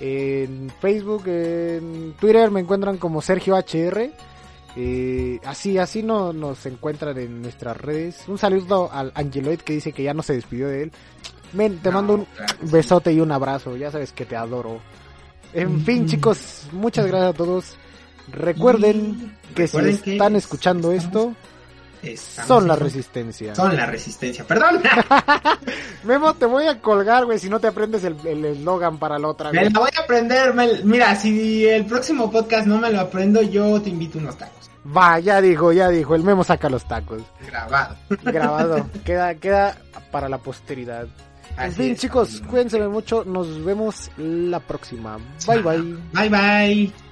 [SPEAKER 1] en Facebook, en Twitter me encuentran como Sergio HR, eh, así, así no, nos encuentran en nuestras redes. Un saludo al Angeloid que dice que ya no se despidió de él. Men, te
[SPEAKER 2] No,
[SPEAKER 1] mando un
[SPEAKER 2] claro que sí.
[SPEAKER 1] besote y un abrazo, ya sabes que te adoro. En fin,
[SPEAKER 2] Mm.
[SPEAKER 1] chicos, muchas gracias a todos. Recuerden
[SPEAKER 2] Y
[SPEAKER 1] que
[SPEAKER 2] recuerden
[SPEAKER 1] si
[SPEAKER 2] que
[SPEAKER 1] están escuchando
[SPEAKER 2] estamos-
[SPEAKER 1] esto,
[SPEAKER 2] estamos
[SPEAKER 1] son la
[SPEAKER 2] en-
[SPEAKER 1] resistencia.
[SPEAKER 2] Son la resistencia, perdón.
[SPEAKER 1] Memo, te voy a colgar, güey, si no te aprendes el el eslogan para la otra.
[SPEAKER 2] Me
[SPEAKER 1] güey.
[SPEAKER 2] la voy a aprender. me- mira, si el próximo podcast no me lo aprendo, yo te invito unos tacos.
[SPEAKER 1] Va, ya dijo, ya dijo, el Memo saca los tacos.
[SPEAKER 2] Grabado.
[SPEAKER 1] Grabado, queda, queda para la posteridad. En
[SPEAKER 2] Así
[SPEAKER 1] fin,
[SPEAKER 2] es,
[SPEAKER 1] chicos, cuídense mucho, nos vemos la próxima. Bye bye.
[SPEAKER 2] Bye bye.